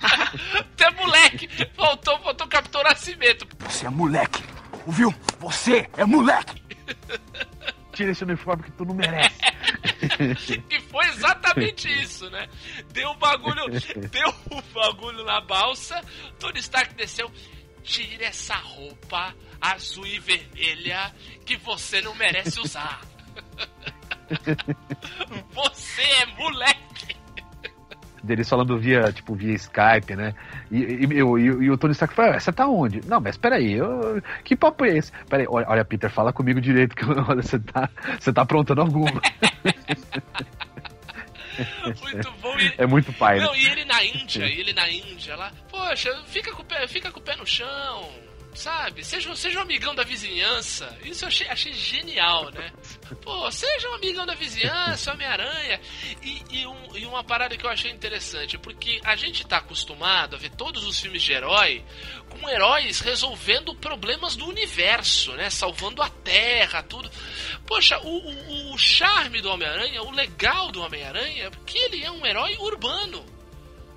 Até moleque! Faltou, faltou o Capitão Nascimento. Você é moleque. Ouviu? Você é moleque. Tira esse uniforme que tu não merece. Que foi exatamente isso, né? Deu o bagulho, deu o bagulho na balsa, Tony Stark desceu. Tira essa roupa azul e vermelha que você não merece usar. Você é moleque! Deles falando via, tipo, via Skype, né? E, e, e, o- e o- Tony Stark fala, "Ah, você tá onde? Não, mas peraí, eu, que papo é esse? Peraí, olha, olha, Peter, fala comigo direito, que olha, você tá, você tá aprontando alguma. Muito bom. É muito pai, né? Não, e ele na Índia, ele na Índia lá, poxa, fica com o pé, fica com o pé no chão, sabe? Seja, seja um amigão da vizinhança. Isso eu achei, achei genial, né? Pô, seja um amigão da vizinhança, Homem-Aranha. E, e, um- e uma parada que eu achei interessante, porque a gente tá acostumado a ver todos os filmes de herói com heróis resolvendo problemas do universo, né? Salvando a Terra, tudo. Poxa, o, o, o charme do Homem-Aranha, o legal do Homem-Aranha é que ele é um herói urbano,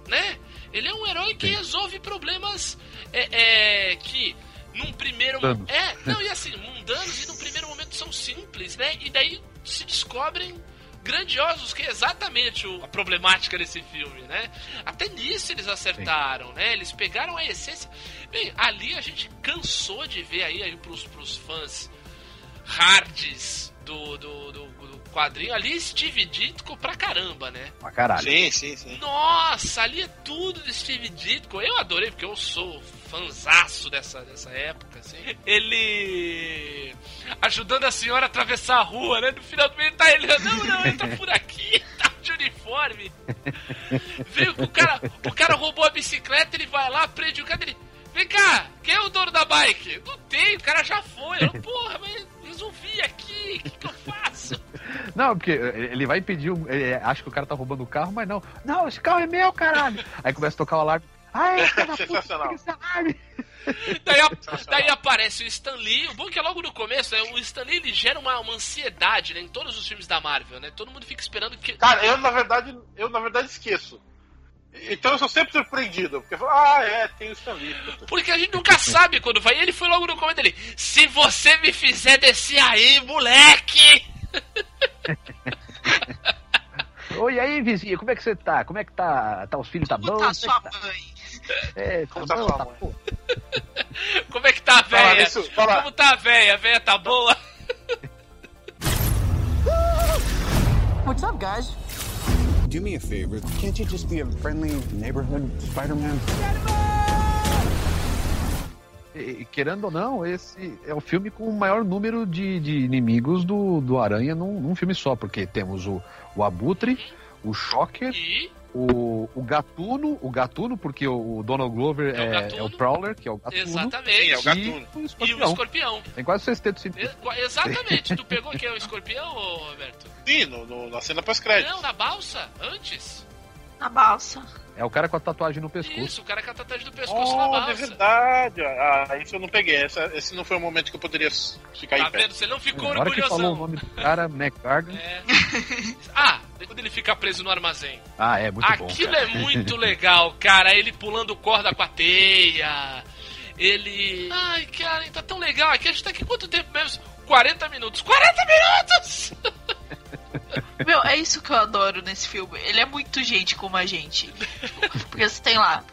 né? Ele é um herói que resolve problemas é, é, que num primeiro é não e assim mundanos e num primeiro momento são simples, né? E daí se descobrem grandiosos, que é exatamente o- a problemática desse filme, né? Até nisso eles acertaram, né? Eles pegaram a essência. Bem, ali a gente cansou de ver aí, aí pros, pros fãs hards do, do, do quadrinho, ali Steve Ditko pra caramba, né? Pra caralho. Sim, sim, sim. Nossa, ali é tudo de Steve Ditko. Eu adorei, porque eu sou fanzaço dessa, dessa época, assim. Ele ajudando a senhora a atravessar a rua, né? No final do meio tá ele, não, não, entra por aqui, tá de uniforme. Veio que o cara, o cara roubou a bicicleta, ele vai lá, prende o cara dele. Vem cá, quem é o dono da bike? Não tem, o cara já foi. Eu, porra, mas resolvi aqui, o que, que eu faço? Não, porque ele vai pedir um. ele acha que o cara tá roubando o carro, mas não. Não, esse carro é meu, caralho. Aí começa a tocar o alarme. Ai, da puta, Sensacional. pega esse alarme. Daí, a- daí aparece o Stan Lee. O bom é que logo no começo, né, o Stan Lee ele gera uma, uma ansiedade né, em todos os filmes da Marvel, né? Todo mundo fica esperando que. Cara, eu na verdade, eu na verdade esqueço. Então eu sou sempre surpreendido, porque eu falo, ah, é, tem o Stan Lee. Porque a gente nunca sabe quando vai. E ele foi logo no começo dele. Se você me fizer descer aí, moleque! Oi, aí, vizinha, como é que você tá? Como é que tá? Tá os filhos, tá bom? Tá Como é sua tá? mãe. É, Como tá tá bom, sua tá. Como é que tá a Fala véia? fala. Como tá a véia? A véia tá boa? What's up, guys? Do me a favor. Can't you just be a friendly neighborhood Spider-Man? E, e, querendo ou não, esse é o filme com o maior número de, de inimigos do, do Aranha num, num filme só, porque temos o, o Abutre, o Shocker, E. o, o Gatuno, o Gatuno, porque o, o Donald Glover É o é, Gatuno. é o Prowler, que é o Gatuno. Exatamente. Sim, é o E Gatuno. o E o escorpião. escorpião. Tem quase sexteto. E- Exatamente. tu pegou quem é o escorpião, ô, Roberto? Sim, no, no- na cena pós-crédito. Não, na balsa? Antes? Na balsa. É o cara com a tatuagem no pescoço. Isso, o cara com a tatuagem do pescoço na Oh, é balsa. verdade. Ah, isso eu não peguei. Essa- esse não foi o momento que eu poderia ficar Tá em pé. vendo? Você não ficou Na hora que falou o nome do cara, McGargan. É. Ah, quando ele fica preso no armazém. Ah, é muito bom. Aquilo é muito legal, cara. Ele pulando corda com a teia. Ele. Ai, cara, tá tão legal. Aqui a gente tá aqui quanto tempo mesmo? 40 minutos. 40 minutos! Meu, é isso que eu adoro nesse filme. Ele é muito gente como a gente. Porque você tem lá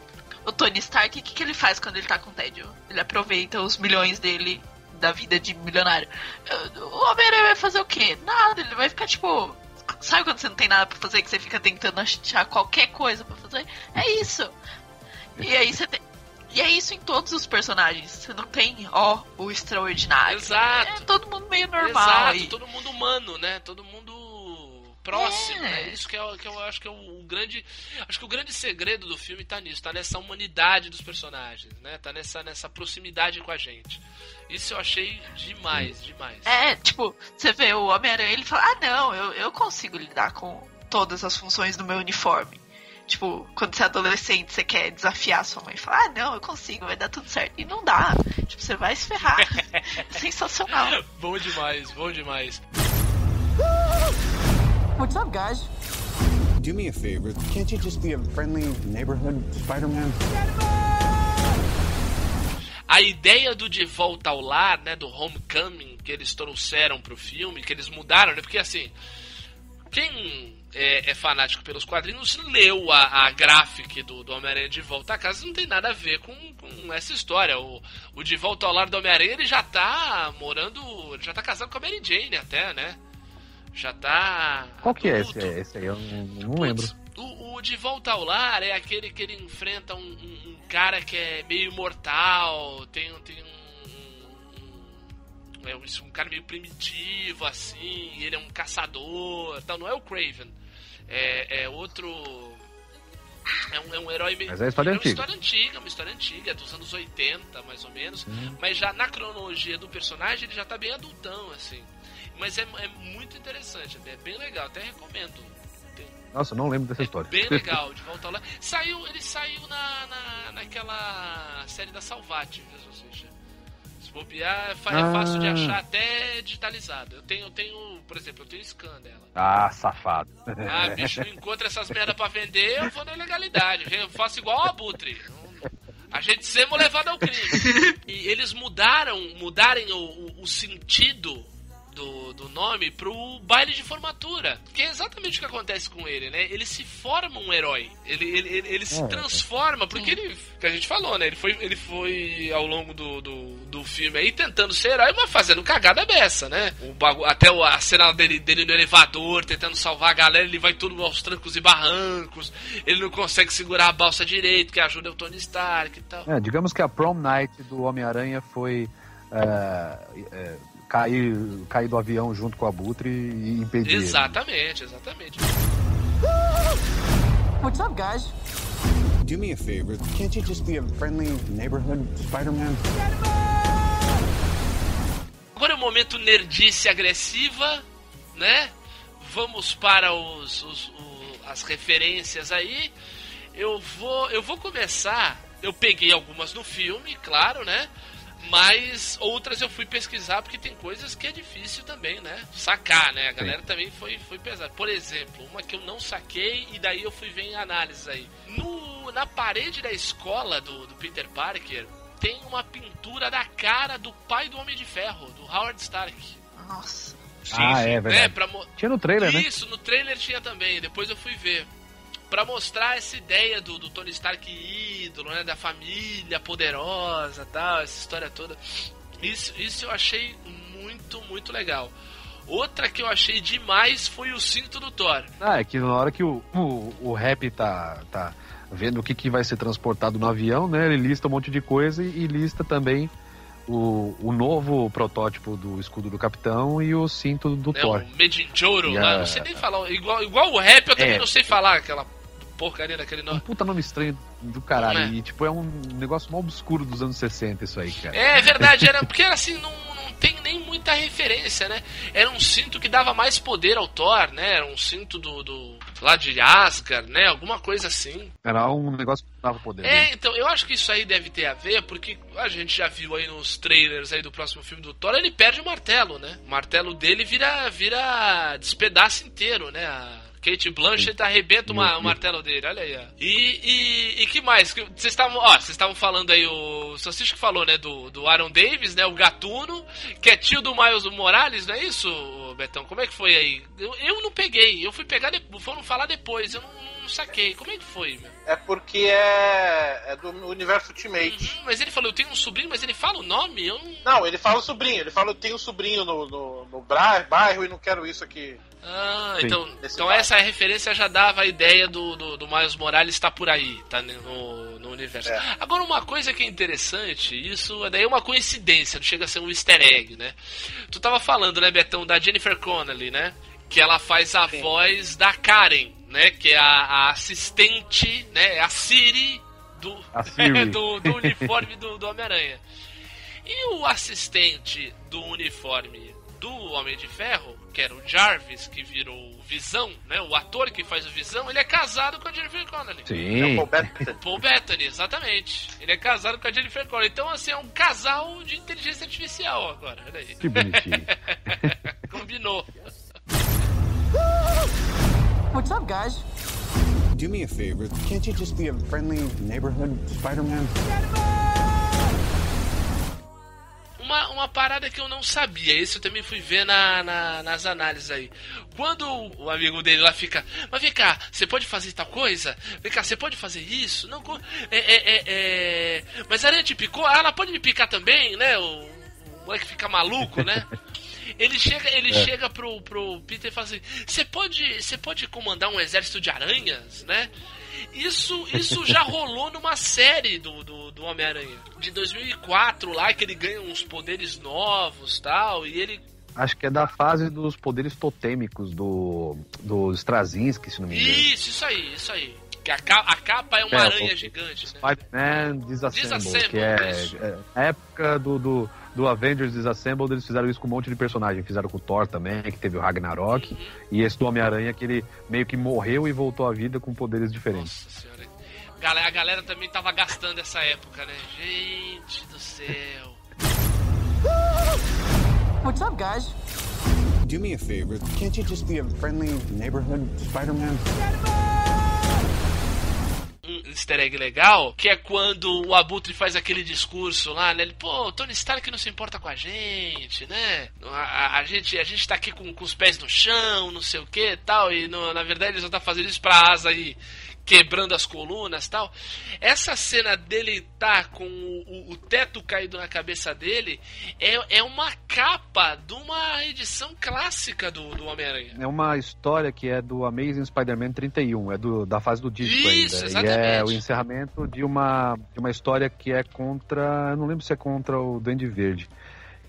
o Tony Stark, o que, que ele faz quando ele tá com tédio? Ele aproveita os milhões dele da vida de milionário. O Homem-Aranha vai fazer o quê? Nada, ele vai ficar tipo. Sabe quando você não tem nada pra fazer, que você fica tentando achar qualquer coisa pra fazer? É isso. E aí você tem. E é isso em todos os personagens. Você não tem, ó, o extraordinário. Exato. É todo mundo meio normal. Exato, todo mundo humano, né? Todo mundo próximo, É. né? Isso que, é, que eu acho que é o, o grande. Acho que o grande segredo do filme tá nisso, tá nessa humanidade dos personagens, né? Tá nessa, nessa proximidade com a gente. Isso eu achei demais, demais. É, tipo, você vê o Homem-Aranha, ele fala, ah não, eu, eu consigo lidar com todas as funções do meu uniforme. Tipo, quando você é adolescente, você quer desafiar sua mãe e fala, ah não, eu consigo, vai dar tudo certo. E não dá. Tipo, você vai se ferrar. Sensacional. Bom demais, bom demais. What's up, guys? Do me a favor. Can't you just be a friendly neighborhood Spider-Man? a ideia do De Volta ao Lar, né, do Homecoming que eles trouxeram pro filme, que eles mudaram, né, porque assim, quem é, é fanático pelos quadrinhos leu a, a graphic do, do Homem-Aranha de Volta a Casa, não tem nada a ver com, com essa história. O, o De Volta ao Lar do Homem-Aranha, ele já tá morando, ele já tá casado com a Mary Jane até, né? Já tá. Qual que é esse? Esse aí eu não, não lembro. O, o De Volta ao Lar é aquele que ele enfrenta um, um- um cara que é meio imortal, tem, um- tem um, é um, cara meio primitivo, assim, ele é um caçador, tal. não é o Craven, é, é outro... É um, é um herói meio... Mas é história é antiga. uma história antiga, uma história antiga, dos anos 80, mais ou menos, mas já na cronologia do personagem ele já tá bem adultão, assim. Mas é, é muito interessante, é bem legal, até recomendo. Nossa, eu não lembro dessa história. Bem legal, de volta lá. Saiu, ele saiu na, na, naquela série da Salvati, viu, Salsicha? Se bobear, é é Ah. fácil de achar até digitalizado. Eu tenho, eu tenho, por exemplo, eu tenho scan dela. Ah, safado. Ah, bicho, não encontra essas merda pra vender, eu vou na ilegalidade. Eu faço igual o Abutre. A gente sempre levado ao crime. E eles mudaram, mudarem o, o, o sentido do, do nome pro baile de formatura. Que é exatamente o que acontece com ele, né? Ele se forma um herói. Ele, ele, ele, ele se É. transforma, porque ele. Que a gente falou, né? Ele foi, ele foi ao longo do, do, do filme aí tentando ser herói, mas fazendo cagada beça, né? O bagu... Até o- a cena dele, dele no elevador, tentando salvar a galera, ele vai tudo aos trancos e barrancos. Ele não consegue segurar a balsa direito, que ajuda o Tony Stark e tal. É, digamos que a prom night do Homem-Aranha foi é, é, cair, cair do avião junto com a Butre e impedir. ele. Exatamente, exatamente. What's up, guys? Do me a favor. Can't you just be a friendly neighborhood Spider-Man? Agora é o momento nerdice agressiva, né? Vamos para os, os- o- as referências aí. Eu vou, eu vou começar. Eu peguei algumas no filme, claro, né? Mas outras eu fui pesquisar porque tem coisas que é difícil também, né? Sacar, né? A galera também foi, foi pesada. Por exemplo, uma que eu não saquei e daí eu fui ver em análises aí. No, na parede da escola do, do Peter Parker tem uma pintura da cara do pai do Homem de Ferro, do Howard Stark. Nossa. Ah, é Né? verdade. Pra mo- Tinha no trailer, né? Isso, no trailer tinha também, depois eu fui ver. Pra mostrar essa ideia do, do Tony Stark ídolo, né? Da família poderosa tal, essa história toda. Isso, isso eu achei muito, muito legal. Outra que eu achei demais foi o cinto do Thor. Ah, é que na hora que o, o, o rap tá, tá vendo o que, que vai ser transportado no avião, né? Ele lista um monte de coisa e, e lista também o, o novo protótipo do escudo do capitão e o cinto do né, Thor. o Made in Joro, né? a- Não sei nem falar. Igual, igual o rap, eu também É. não sei falar aquela porcaria daquele nome. Puta nome estranho do caralho. É? E tipo, é um negócio mal obscuro dos anos 60 isso aí, cara. É verdade, era porque assim, não, não tem nem muita referência, né? Era um cinto que dava mais poder ao Thor, né? Era um cinto do, do lá de Asgard, né? Alguma coisa assim. Era um negócio que dava poder. né? É, então, eu acho que isso aí deve ter a ver, porque a gente já viu aí nos trailers aí do próximo filme do Thor, ele perde o martelo, né? O martelo dele vira, vira despedaço inteiro, né? A Kate Blanchett arrebenta uma- o martelo dele, olha aí, ó. E, e, e que mais? Vocês estavam, ó, vocês estavam falando aí, o Salsicha que falou, né, do, do Aaron Davis, né, o Gatuno, que é tio do Miles Morales, não é isso, Betão? Como é que foi aí? Eu, eu não peguei, eu fui pegar, de, foram falar depois, eu não, não saquei. Como é que foi, meu? É porque é, é do universo Ultimate. Mas ele falou, eu tenho um sobrinho, mas ele fala o nome? Eu não. Não, ele fala o sobrinho. Ele fala, eu tenho um sobrinho no, no, no bairro e não quero isso aqui. Ah, Sim. então, então essa referência já dava a ideia do, do, do Miles Morales estar por aí, tá no, no universo. É. Agora, uma coisa que é interessante, isso daí é uma coincidência, não chega a ser um easter egg, né? Tu tava falando, né, Betão, da Jennifer Connelly, né? Que ela faz a voz da Karen, né? Que é a, a assistente, né? A Siri do, A Siri. do, do uniforme do, do Homem-Aranha. E o assistente do uniforme do Homem de Ferro, que era o Jarvis, que virou o Visão, né? O ator que faz o Visão, ele é casado com a Jennifer Connelly. Sim. É o Paul Bettany. Paul Bettany, exatamente. Ele é casado com a Jennifer Connelly. Então, assim, é um casal de inteligência artificial agora. Olha aí. Que bonitinho. Combinou. What's up, guys? Do me a favor. Can't you just be a friendly neighborhood Spider-Man? Uma, uma parada que eu não sabia, isso eu também fui ver na, na- nas análises aí. Quando o amigo dele lá fica, mas vem cá, você pode fazer tal coisa? Vem cá, você pode fazer isso? Não, é, é, é, é... Mas a aranha te picou? Ah, ela pode me picar também, né? O, o moleque fica maluco, né? Ele chega, ele É. chega pro, pro Peter e fala assim: Você pode, você pode comandar um exército de aranhas, né? Isso, isso já rolou numa série do, do, do Homem-Aranha. De 2004 lá, que ele ganha uns poderes novos tal, e ele. Acho que é da fase dos poderes totêmicos do, do Straczynski, se não me engano. Isso, isso aí, isso aí. Que a, ca- a capa é uma É, aranha o- gigante, né? Spider-Man Disassemble, Disassemble, que é, é, na época do, do, do Avengers Disassemble, eles fizeram isso com um monte de personagem. Fizeram com o Thor também, que teve o Ragnarok, e esse do Homem-Aranha, que ele meio que morreu e voltou à vida com poderes diferentes. Nossa senhora. Galera, a galera também tava gastando essa época, né? Gente do céu. What's up, guys? Do me a favor. Can't you just be a friendly neighborhood Spider-Man? um easter egg legal, que é quando o Abutre faz aquele discurso lá, né? Ele, pô, o Tony Stark não se importa com a gente, né? A, a- a gente, a gente tá aqui com, com os pés no chão, não sei o que tal, e no- na verdade ele só tá fazendo isso pra asa aí quebrando as colunas tal. Essa cena dele tá com o, o- o teto caído na cabeça dele é, é uma capa de uma edição clássica do, do Homem-Aranha. É uma história que é do Amazing Spider-Man 31, é do, da fase do disco Isso, ainda. E exatamente. é o encerramento de uma, de uma história que é contra. Eu não lembro se é contra o Duende Verde.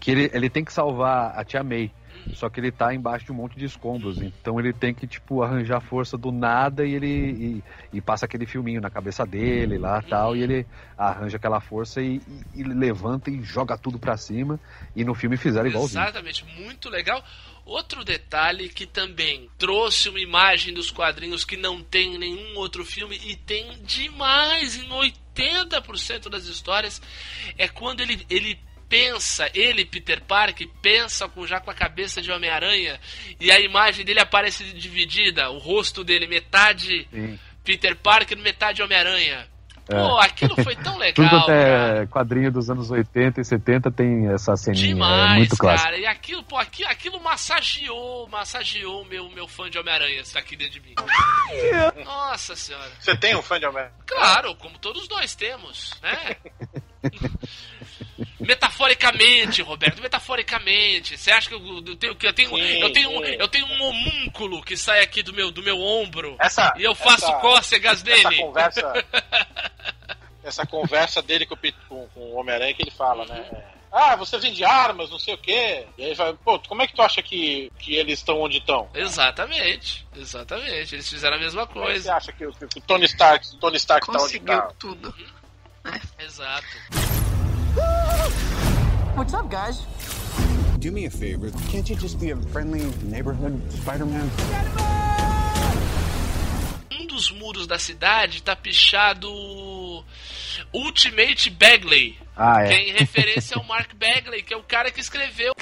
Que ele, ele tem que salvar a Tia May. Só que ele tá embaixo de um monte de escombros. Então ele tem que, tipo, arranjar força do nada e ele. E, e passa aquele filminho na cabeça dele lá tal. E ele arranja aquela força e, e- e levanta e joga tudo pra cima. E no filme fizeram igualzinho. Exatamente, muito legal. Outro detalhe que também trouxe uma imagem dos quadrinhos que não tem em nenhum outro filme e tem demais em 80% das histórias é quando ele, ele pensa, ele, Peter Parker, pensa com, já com a cabeça de Homem-Aranha e a imagem dele aparece dividida, o rosto dele metade Sim. Peter Parker, metade Homem-Aranha. É. Pô, aquilo foi tão Tudo legal. até quadrinho dos anos 80 e 70 tem essa ceninha. é Demais, muito clássico. cara. E aquilo, pô, aquilo, aquilo massageou, massageou o meu, meu fã de Homem-Aranha, está aqui dentro de mim. Nossa senhora. Você tem um fã de Homem-Aranha? Claro, como todos nós temos, né? Metaforicamente, Roberto, metaforicamente. Você acha que eu, eu tenho que eu tenho, Sim, eu tenho, um- eu tenho um homúnculo que sai aqui do meu, do meu ombro Essa, e eu faço essa- cócegas essa nele? conversa, essa conversa dele com com, com o Homem-Aranha que ele fala, né? Ah, você vende armas, não sei o quê. E aí vai, pô, como é que tu acha que, que eles estão onde estão? Exatamente, exatamente. Eles fizeram a mesma Como é que você coisa. acha que, o- que o Tony Stark, o Tony Stark tá onde Conseguiu tá? tudo. Exato. What's up, guys? Do me a favor. Can't you just be a friendly neighborhood Spider-Man? um dos muros da cidade tá pichado Ultimate Bagley. Ah, Que é é. em referência ao Mark Bagley, que é o cara que escreveu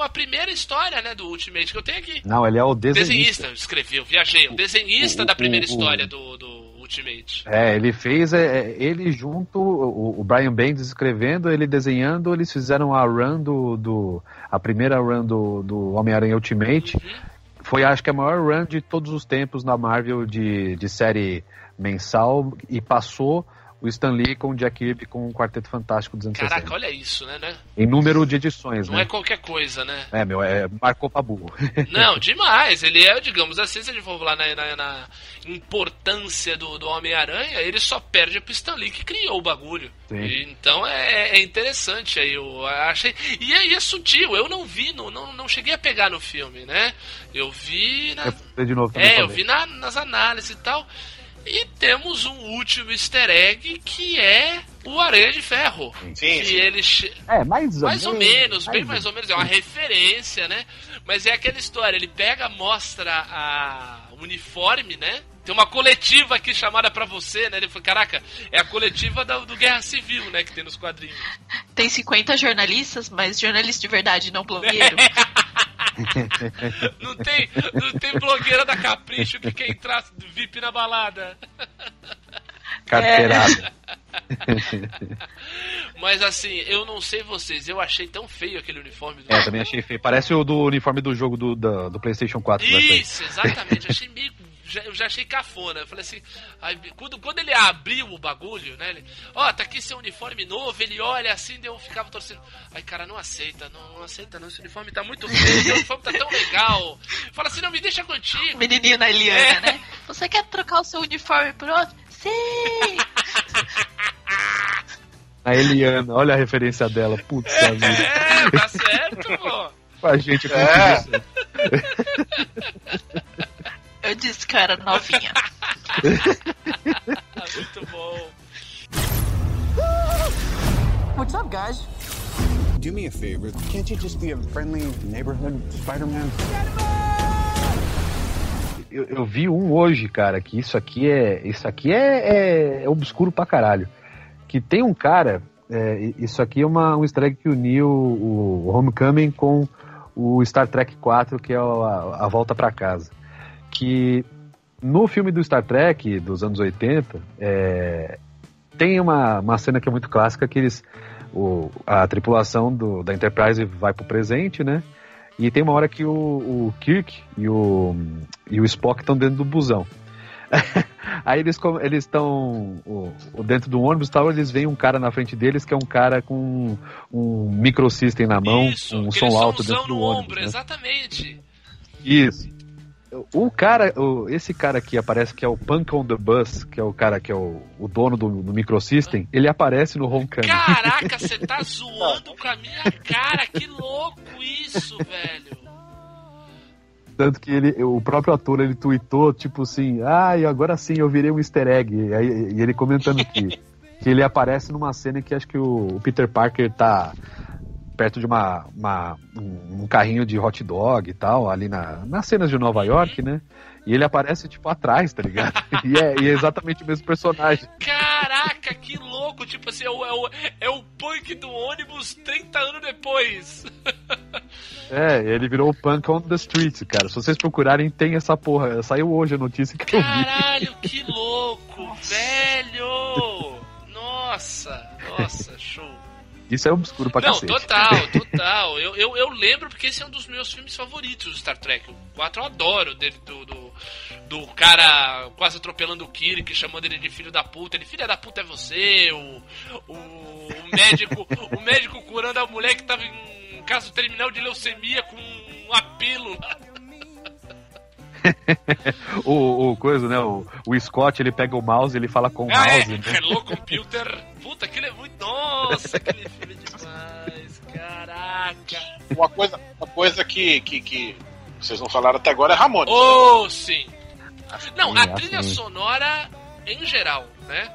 a primeira história, né, do Ultimate, que eu tenho aqui. Não, ele é o desenhista. Desenhista, escreveu, viajei. O desenhista o- da primeira o- história do, do Ultimate. É, ele fez, é, é, ele junto, o, o Brian Bendis escrevendo, ele desenhando, eles fizeram a run do, do a primeira run do, do Homem-Aranha Ultimate. Foi, acho que, a maior run de todos os tempos na Marvel de, de série mensal e passou o Stan Lee com o Jack Kirby com o Quarteto Fantástico dos anos Caraca, 60. olha isso, né, né? Em número de edições, Não né? é qualquer coisa, né? É, meu, é, marcou pra burro. Não, demais. Ele é, digamos assim, se a gente for lá na, na- na importância do, do Homem-Aranha, ele só perde pro Stan Lee que criou o bagulho. E, Então é, é interessante aí, eu achei. E é, e é sutil, eu não vi, não, não, não cheguei a pegar no filme, né? Eu vi na. Eu de novo É, eu vi na- nas análises e tal. E temos um último easter egg que é o Aranha de Ferro. Sim, que sim. ele É, mais ou mais ou menos, bem mais mais ou menos, é uma referência, né? Mas é aquela história, ele pega, mostra a o uniforme, né? Tem uma coletiva aqui chamada pra você, né? Ele falou, caraca, é a coletiva do, do Guerra Civil, né? Que tem nos quadrinhos. Tem 50 jornalistas, mas jornalista de verdade, não blogueiro. Não tem, não tem blogueira da Capricho que quer entrar VIP na balada. Carteirada. Mas assim, eu não sei vocês, eu achei tão feio aquele uniforme do É, também achei feio. Parece o do uniforme do jogo do, da- do PlayStation 4 que vai sair. Isso, exatamente. Achei meio já, eu já achei cafona. Eu falei assim, aí, quando, quando ele abriu o bagulho, né? Ele, ó, tá aqui seu uniforme novo, ele olha assim, eu ficava torcendo. Ai, cara, não aceita, não, não aceita não, esse uniforme tá muito feio, seu uniforme tá tão legal. Fala assim, não, me deixa contigo. Menininho na Eliana, É. né? Você quer trocar o seu uniforme por outro? Sim! A Eliana, olha a referência dela. Putz, vida. É, tá certo, pô. Com a gente. É. Eu disse que eu era novinha. Ah, muito bom. What's up, guys? Do me a favor. Can't you just be a friendly neighborhood Spider-Man? Eu, eu vi um hoje, cara, que isso aqui é. Isso aqui é, é, é obscuro pra caralho. Que tem um cara. é, isso aqui é uma, um easter egg que uniu o, o Homecoming com o Star Trek 4, que é a, a Volta pra Casa. Que no filme do Star Trek dos anos 80, é, tem uma, uma cena que é muito clássica que eles. O, a tripulação do, da Enterprise vai pro presente, né? E tem uma hora que o, o Kirk e o, e o Spock estão dentro do busão. Aí eles eles estão dentro do ônibus tal, eles veem um cara na frente deles que é um cara com um microsystem na mão, Isso, um som alto dentro do ônibus. ombro, né? exatamente. Isso. O cara, o- esse cara aqui aparece que é o Punk on the Bus, que é o cara que é o, o dono do, do microsystem, ele aparece no Homecoming. Caraca, você tá zoando com a minha cara, que louco isso, velho. Tanto que ele, o próprio ator, ele tweetou, tipo assim, ah, e agora sim eu virei um easter egg. E, aí, e ele comentando que, que ele aparece numa cena em que acho que o, o Peter Parker tá perto de uma, uma- um, um carrinho de hot dog e tal, ali na, nas cenas de Nova York, né? E ele aparece, tipo, atrás, tá ligado? E é, e é exatamente o mesmo personagem. Caraca, que louco, tipo assim, é o, é o, é o punk do ônibus 30 anos depois. É, ele virou o Punk on the Street, cara. Se vocês procurarem, tem essa porra. Saiu hoje a notícia que eu vi. Caralho, que louco, velho. Nossa, nossa. Isso é obscuro pra Não, cacete. total, total. Eu, eu, eu lembro porque esse é um dos meus filmes favoritos do Star Trek. O 4 eu adoro dele, do, do, do cara quase atropelando o Kirk, chamando ele de filho da puta. Ele, filha da puta é você, o, o, o médico, o médico curando a mulher que tava em caso terminal de leucemia com um apelo. o, o coisa, né? O, o Scott, ele pega o mouse, ele fala com o Ah, é, mouse, né? Hello Computer. Puta, aquele é muito. Nossa, aquele filme é demais. Caraca. Uma coisa, uma coisa que, que, que vocês não falaram até agora é Ramones. Oh, sim. Não, a trilha sonora em geral, né?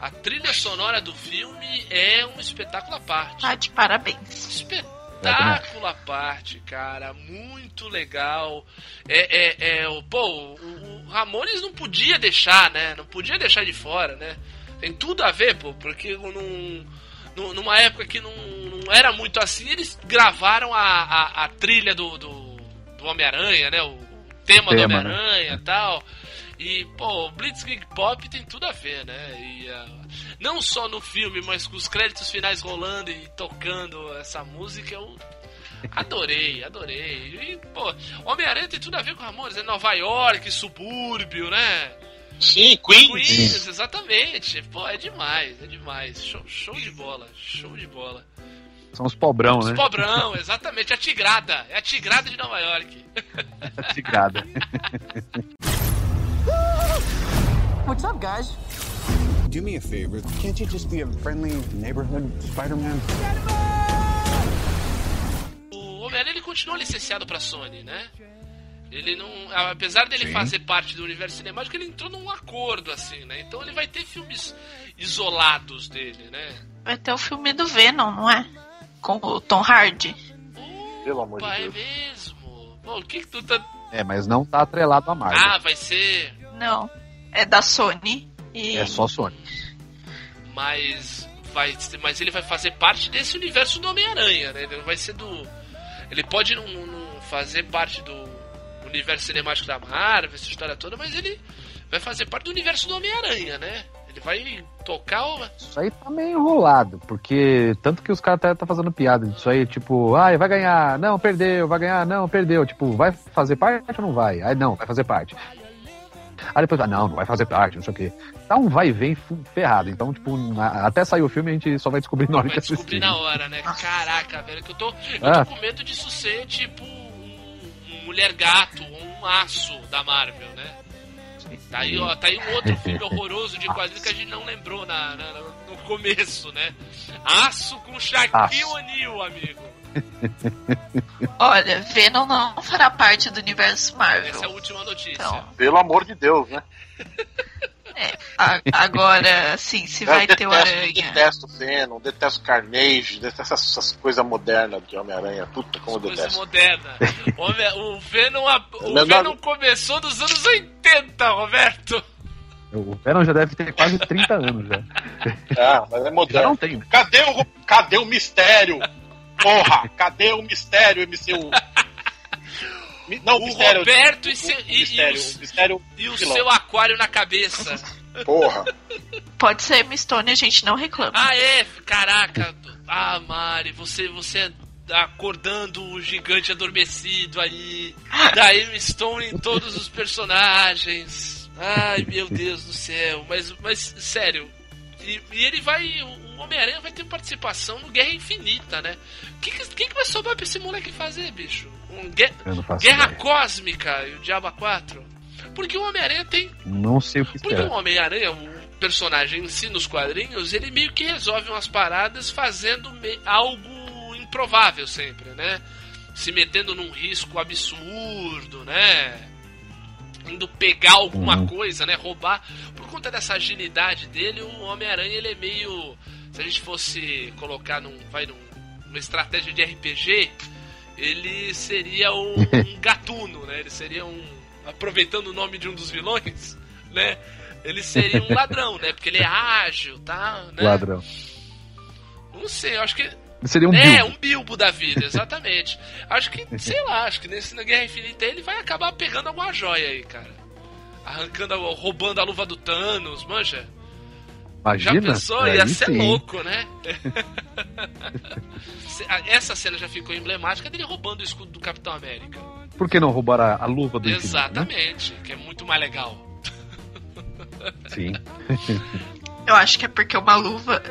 A trilha sonora do filme é um espetáculo à parte. Tá de parabéns. Espetáculo à parte, cara. Muito legal. É, é, é, o, pô, o, o Ramones não podia deixar, né? Não podia deixar de fora, né? Tem tudo a ver, pô, porque num, num- numa época que não, não era muito assim, eles gravaram a, a, a trilha do, do, do Homem-Aranha, né? O tema, do Tema, né? Homem-Aranha e tal. E, pô, o Blitzkrieg Pop tem tudo a ver, né? E, ah, não só no filme, mas com os créditos finais rolando e tocando essa música, eu adorei, adorei. E, pô, Homem-Aranha tem tudo a ver com Ramones, é Nova York, subúrbio, né? Sim, Queens. Queens, exatamente. Pô, é demais, é demais. Show, show de bola, show de bola. São os pobrão, Os né? pobrão, exatamente. A tigrada, é a tigrada de Nova York. Tigrada. What's up, guys? Do me a favor. Can't you just be a friendly neighborhood Spider-Man? O Homem-Aranha ele continua licenciado pra Sony, né? Ele não. Apesar dele Sim. fazer parte do universo cinemático, ele entrou num acordo, assim, né? Então ele vai ter filmes isolados dele, né? Vai ter o filme do Venom, não é? Com o Tom Hardy. Pelo amor de é Deus. mesmo. Bom, o que que tu tá. É, mas não tá atrelado a Marvel. Ah, vai ser. Não. É da Sony. E É só Sony. Mas. Vai, mas ele vai fazer parte desse universo do Homem-Aranha, né? Ele não vai ser do. Ele pode não, não fazer parte do universo cinemático da Marvel, essa história toda, mas ele vai fazer parte do universo do Homem-Aranha, né? Ele vai tocar o. Isso aí tá meio enrolado, porque tanto que os caras até tá fazendo piada disso aí, tipo, ai, vai ganhar, não, perdeu, vai ganhar, não, perdeu. Tipo, vai fazer parte ou não vai? Ai, não, vai fazer parte. Aí depois, ah, não, não vai fazer parte, não sei o quê. Tá um vai e vem ferrado. Então, tipo, na- até sair o filme a gente só vai descobrir na hora que assistir. Descobri na hora, né? Caraca, velho, que eu tô, eu Ah. tô com medo disso ser tipo um, um mulher gato ou um aço da Marvel, né? Tá aí, ó, tá aí um outro filme horroroso de quadrinhos que a gente não lembrou na, na- no começo, né? Aço com Shaquille. O'Neal, amigo. Olha, Venom não fará parte do universo Marvel. Essa é a última notícia. Então, Pelo amor de Deus, né? a- agora, sim, se vai eu ter o detesto, Aranha. detesto Venom, detesto Carnage, detesto essas, essas coisas modernas de Homem-Aranha. Puta como eu Coisa detesto. moderna. O, Venom, a- o Meu Venom nome- começou nos anos 80, Roberto. O Venom já deve ter quase 30 anos já. Ah, mas é Já moderno. não tem? Cadê o, cadê o mistério? Porra, cadê o mistério, MCU? Não, O mistério. Roberto e, seu- e- mistério, os- o mistério E o seu aquário na cabeça. Porra. Pode ser Mistone, a gente não reclama. Ah, é? Caraca. Ah, Mari, você, você acordando o gigante adormecido aí. Da Emma Stone em todos os personagens. Ai, meu Deus do céu. Mas, mas sério. E, e ele vai. O Homem-Aranha vai ter participação no Guerra Infinita, né? O que, que, que vai sobrar pra esse moleque fazer, bicho? Um Guerra. Cósmica e o Diabo 4? Porque o Homem-Aranha tem Não sei o que porque esperar. o Homem-Aranha, o personagem em si nos quadrinhos, ele meio que resolve umas paradas fazendo me- algo improvável sempre, né? Se metendo num risco absurdo, né? Indo pegar alguma Uhum. coisa, né? Roubar. Por conta dessa agilidade dele, o Homem-Aranha ele é meio. Se a gente fosse colocar num. Vai num, numa estratégia de RPG, ele seria um, um gatuno, né? Ele seria um. Aproveitando o nome de um dos vilões, né? Ele seria um ladrão, né? Porque ele é ágil, tá? Né? Ladrão. Não sei, eu acho que. Seria um é, Bilbo. um Bilbo da vida, exatamente. acho que, sei lá, acho que nesse na Guerra Infinita ele vai acabar pegando alguma joia aí, cara. Arrancando, roubando a luva do Thanos, manja? Já Imagina? pensou? Aí Ia ser sim. louco, né? Essa cena já ficou emblemática dele roubando o escudo do Capitão América. Por que não roubar a, a luva do infinito, né? Exatamente, que é muito mais legal. Sim. Eu acho que é porque uma luva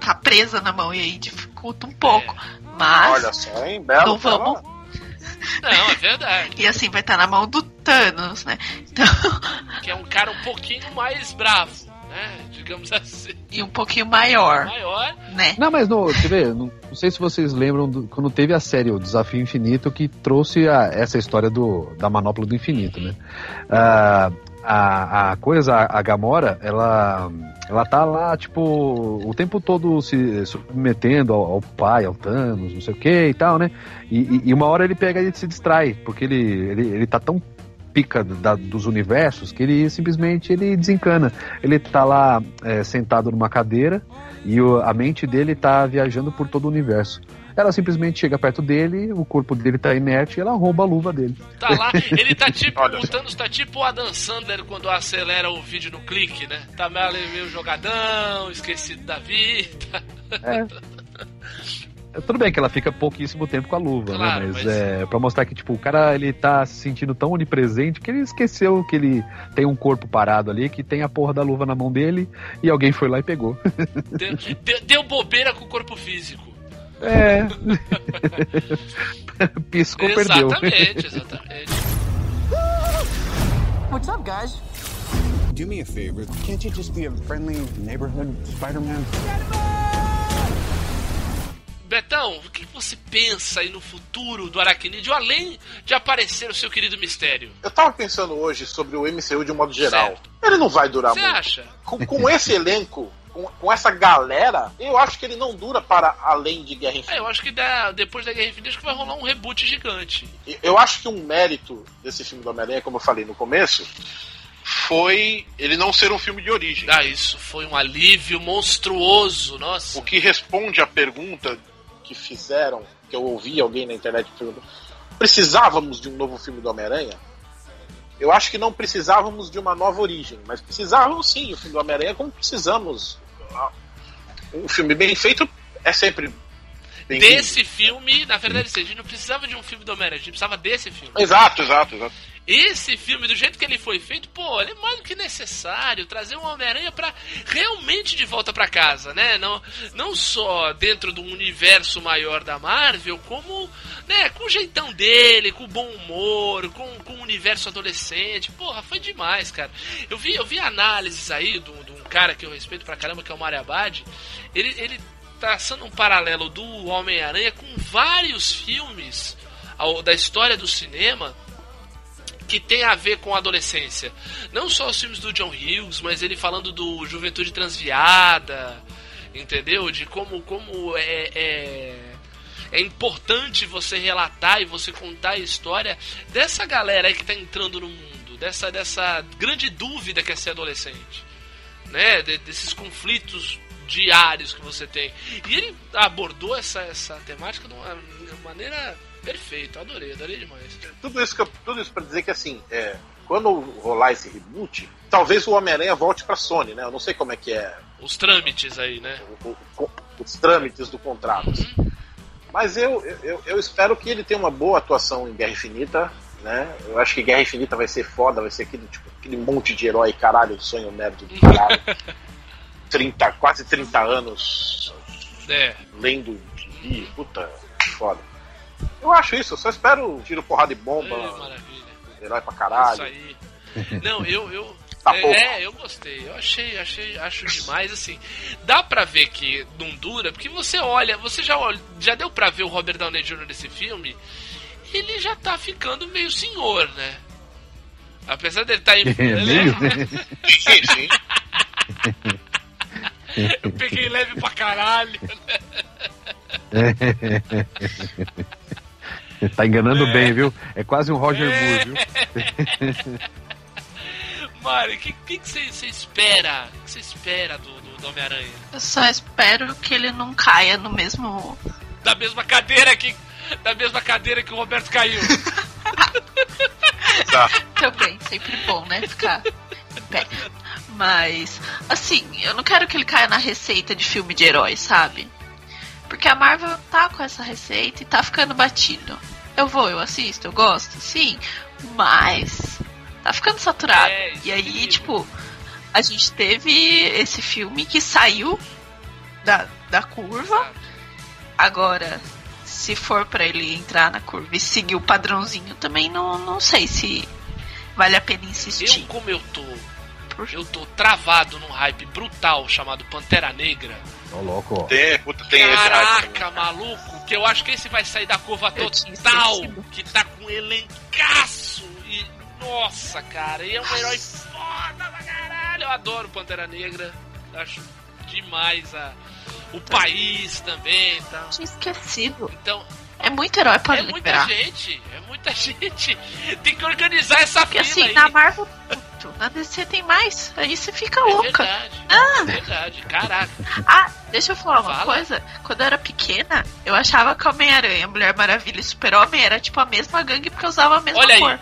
tá presa na mão e aí dificulta um pouco. Mas Olha só, hein? Belo. não vamos. Não, é verdade. E assim vai estar na mão do Thanos, né? Então, Que é um cara um pouquinho mais bravo, né? Digamos assim. e um pouquinho maior, Maior. né? Não, mas no, você vê, não, não sei se vocês lembram do- quando teve a série O Desafio Infinito que trouxe a- essa história do, da manopla do infinito, né? Ah, a, a coisa, a, a Gamora, ela, ela tá lá, tipo, o tempo todo se submetendo ao, ao pai, ao Thanos, não sei o que e tal, né? E, e- e uma hora ele pega e se distrai, porque ele, ele, ele tá tão pica da- dos universos que ele simplesmente ele desencana. Ele tá lá é, sentado numa cadeira e o- a mente dele tá viajando por todo o universo. Ela simplesmente chega perto dele, o corpo dele tá inerte e ela rouba a luva dele. Tá lá, ele tá tipo. O. Thanos tá tipo o Adam Sandler quando acelera o vídeo no clique, né? Tá meio jogadão, esquecido da vida. É, Tudo bem que ela fica pouquíssimo tempo com a luva, Claro, né? Mas, mas- é pra mostrar que, tipo, o cara ele tá se sentindo tão onipresente que ele esqueceu que ele tem um corpo parado ali, que tem a porra da luva na mão dele e alguém foi lá e pegou. Deu, deu- deu bobeira com o corpo físico. É. Piscou, perdeu. exatamente, exatamente. What's up, guys? Do me a favor. Can't you just be a friendly neighborhood Spider-Man? Betão, o que você pensa aí no futuro do Aracnídeo, além de aparecer o seu querido mistério? Eu tava pensando hoje sobre o MCU de um modo geral. Ele não vai durar Você muito. acha? Com, com esse elenco, com, com essa galera, eu acho que ele não dura para além de Guerra É, Infinita. eu acho que dá- depois da Guerra Infinita acho que vai rolar um reboot gigante. Eu acho que um mérito desse filme do Homem-Aranha, como eu falei no começo, foi ele não ser um filme de origem. Ah, isso foi um alívio monstruoso, nossa. O que responde à pergunta que fizeram, que eu ouvi alguém na internet perguntando, precisávamos de um novo filme do Homem-Aranha? Eu acho que não precisávamos de uma nova origem, mas precisávamos sim do filme do Homem-Aranha, como precisamos. Um filme bem feito é sempre bem Desse filme, na verdade, assim, a gente não precisava de um filme do Homem-Aranha, a gente precisava desse filme. Exato, exato, exato. Esse filme, do jeito que ele foi feito, pô, ele é mais do que necessário trazer um Homem-Aranha pra realmente de volta pra casa, né? Não, não só dentro do universo maior da Marvel, como, né, com o jeitão dele, com o bom humor, com, com o universo adolescente. Porra, foi demais, cara. Eu vi, eu vi análises aí de um cara que eu respeito pra caramba, que é o Mario Abad. Ele, ele traçando um paralelo do Homem-Aranha com vários filmes ao, da história do cinema que tem a ver com a adolescência. Não só os filmes do John Hughes, mas ele falando do Juventude Transviada, entendeu? De como, como é, é, é importante você relatar e você contar a história dessa galera que tá entrando no mundo, dessa, dessa grande dúvida que é ser adolescente, né? De, desses conflitos diários que você tem. E ele abordou essa, essa temática de uma maneira perfeita, adorei, adorei demais. Tudo isso, que eu, tudo isso pra dizer que assim, é, quando rolar esse reboot, talvez o Homem-Aranha volte pra Sony, né? Eu não sei como é que é. Os trâmites aí, né? O, o, os trâmites do contrato. Uhum. Mas eu, eu, eu espero que ele tenha uma boa atuação em Guerra Infinita, né? Eu acho que Guerra Infinita vai ser foda, vai ser aquele, tipo, aquele monte de herói caralho, sonho nerd do caralho. 30, quase 30 anos é. lendo gibi, puta, foda. Eu acho isso, eu só espero tiro porrada de bomba. É, maravilha. Herói pra caralho. Isso aí. Não, eu. eu tá é, é, eu gostei. Eu achei, achei, acho demais, assim. Dá pra ver que não dura, porque você olha, você já, já deu pra ver o Robert Downey Jr. nesse filme, ele já tá ficando meio senhor, né? Apesar dele estar tá em. É, sim, sim. Eu peguei leve pra caralho. tá enganando é. bem, viu? É quase um Roger é. Moore, viu? Mário, o que, que, que você, espera? O que você espera do, do, do Homem-Aranha? Eu só espero que ele não caia no mesmo. Da mesma cadeira que. Da mesma cadeira que o Roberto caiu. tá. Também, sempre bom, né? Ficar em pé. Mas, assim, eu não quero que ele caia na receita de filme de herói, sabe? Porque a Marvel tá com essa receita e tá ficando batido. Eu vou, eu assisto, eu gosto, sim, mas tá ficando saturado. É, e aí, tipo, a gente teve esse filme que saiu da, da curva. Agora, se for para ele entrar na curva e seguir o padrãozinho, também não, não sei se vale a pena insistir. Eu, como eu tô eu tô travado num hype brutal chamado Pantera Negra. Ô, louco. Tem, puta, tem Caraca, esse hype, maluco, que eu acho que esse vai sair da curva total, que tá com elencaço e nossa, cara, e é um herói foda pra caralho. Eu adoro Pantera Negra. Acho demais a o país também, tá? Tinha esquecido. Então, é muito herói pra É liberar. muita gente, é muita gente. Tem que organizar essa Porque fila assim, aí. na Marvel, na DC tem mais. Aí você fica É louca. verdade, Ah. é verdade, caraca. Ah, deixa eu falar uma Fala. coisa. Quando eu era pequena, eu achava que Homem-Aranha, Mulher Maravilha e Super-Homem era tipo a mesma gangue porque usava a mesma Olha aí. cor.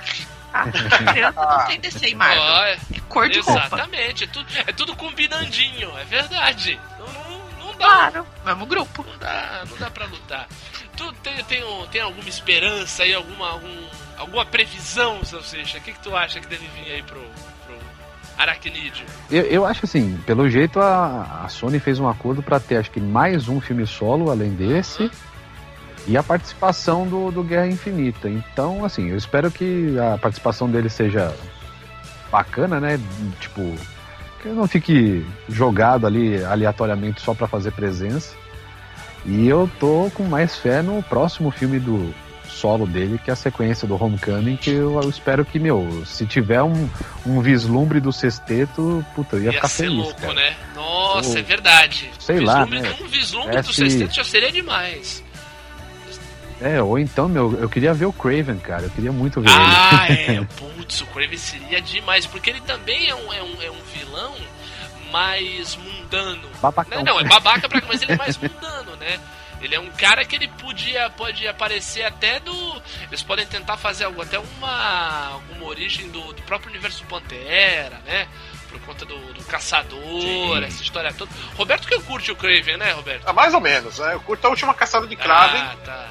Ah, criança não tem DC e Marvel. É- É cor de roupa. Exatamente, é tudo, é tudo combinandinho, é verdade. Não, não, não dá. Claro, mesmo grupo. Não dá, não dá pra lutar. Tu tem, tem, tem alguma esperança aí, alguma, algum, alguma previsão, Salsicha? O que, que tu acha que deve vir aí pro, pro Aracnídeo? Eu, eu acho assim, pelo jeito a, a Sony fez um acordo pra ter acho que mais um filme solo além desse e a participação do, do Guerra Infinita. Então, assim, eu espero que a participação dele seja bacana, né? Tipo, que não fique jogado ali aleatoriamente só pra fazer presença. E eu tô com mais fé no próximo filme do solo dele, que é a sequência do Homecoming, que eu, eu espero que, meu, se tiver um, um vislumbre do sexteto, puta, eu ia, Ia ficar ser feliz, louco, cara. né? Nossa, é verdade. sei lá, vislumbre, né? Um vislumbre do Esse- sexteto já seria demais. É, ou então, meu, eu queria ver o Craven, cara. Eu queria muito ver Ah, ele. é. Putz, o Kraven seria demais, porque ele também é um, é um, é um vilão mais mundano. Babacão. Não, não, é babaca pra mas ele é mais mundano, né? Ele é um cara que ele podia pode aparecer até do. Eles podem tentar fazer algo, até uma, alguma origem do, do próprio universo Pantera, né? Por conta do, do caçador, Sim. essa história toda. Roberto que curte o Craven, né, Roberto? Ah, mais ou menos, né? Eu curto a última caçada de Kraven, Ah, tá.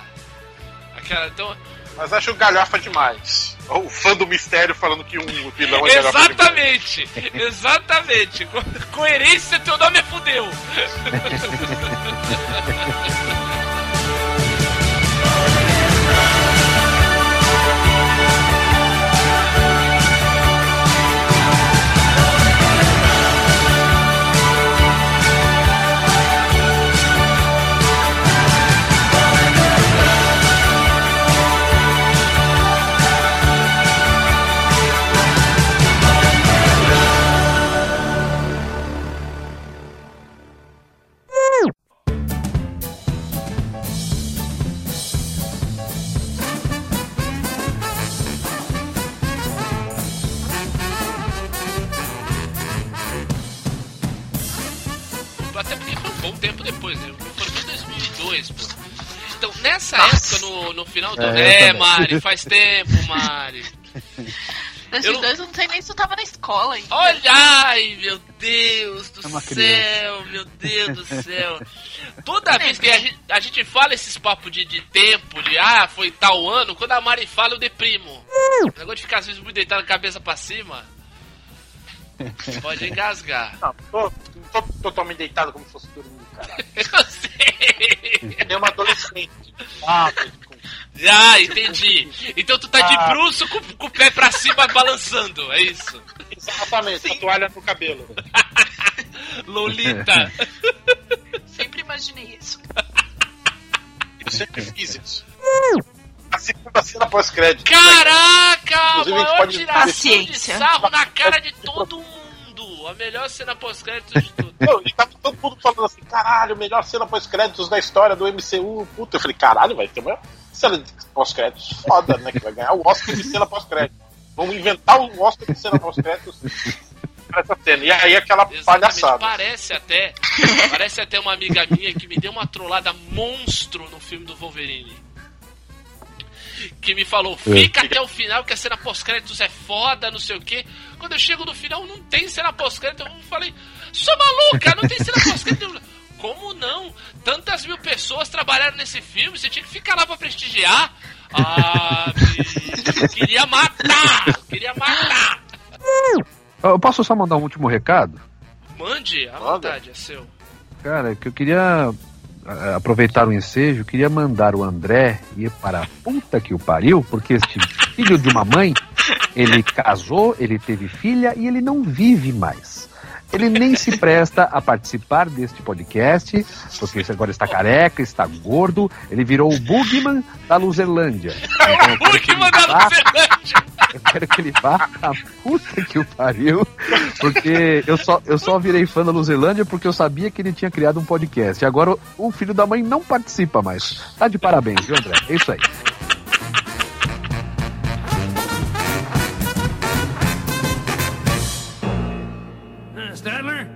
Aquela, então, mas acho galhofa demais. O fã do mistério falando que um vilão é Exatamente! Exatamente! Co- Coerência, teu nome é fudeu! É, eu É. Mari, faz tempo, Mari. Desses Eu não- dois eu não sei nem se eu tava na escola ainda. Olha, ai, meu Deus do É céu, meu Deus do céu. Toda vez que a gente, a gente fala esses papos de, de tempo, de ah, foi tal ano, quando a Mari fala, eu deprimo. O negócio de ficar às vezes muito deitado, cabeça pra cima, pode engasgar. Não, tô, tô totalmente deitado como se fosse dormir, cara. Eu sei. É uma adolescente. Ah, Ah, entendi. Então tu tá de Ah. bruço com, com o pé pra cima balançando, é isso. exatamente, a toalha no cabelo. Lolita. Sempre imaginei isso. Eu sempre fiz isso. A segunda cena pós-crédito. Caraca! Inclusive, a gente maior pode- tiração de sarro na cara de todo mundo. A melhor cena pós-crédito de tudo. Não, e tava todo mundo falando assim, caralho, melhor cena pós-créditos da história do MCU. Puta, eu falei, caralho, vai ter uma cena de pós-créditos foda, né? Que vai ganhar o Oscar de cena pós-crédito. Vamos inventar o Oscar de cena pós-créditos pra essa cena. E aí aquela Exatamente, palhaçada. parece até. Parece até uma amiga minha que me deu uma trollada monstro no filme do Wolverine. Que me falou, fica até o final que a cena pós-créditos é foda, não sei o quê. Quando eu chego no final, não tem cena pós-crédito. Eu falei, sou maluca, não tem cena pós-crédito. Como não? Tantas mil pessoas trabalharam nesse filme, você tinha que ficar lá pra prestigiar. Ah, queria matar! Queria matar! Eu posso só mandar um último recado? Mande, à vontade, é seu. Cara, que eu queria ah, aproveitar o ensejo, eu queria mandar o André ir para a puta que o pariu, porque este filho de uma mãe, ele casou, ele teve filha e ele não vive mais. Ele nem se presta a participar deste podcast, porque agora está careca, está gordo, ele virou o Bugman da Luzerlândia. Então, Bugman da vá- Luzerlândia! eu quero que ele vá a puta que o pariu, porque eu só, eu só virei fã da Luzerlândia porque eu sabia que ele tinha criado um podcast. E agora o, o filho da mãe não participa mais. Tá de parabéns, viu, André? É isso aí.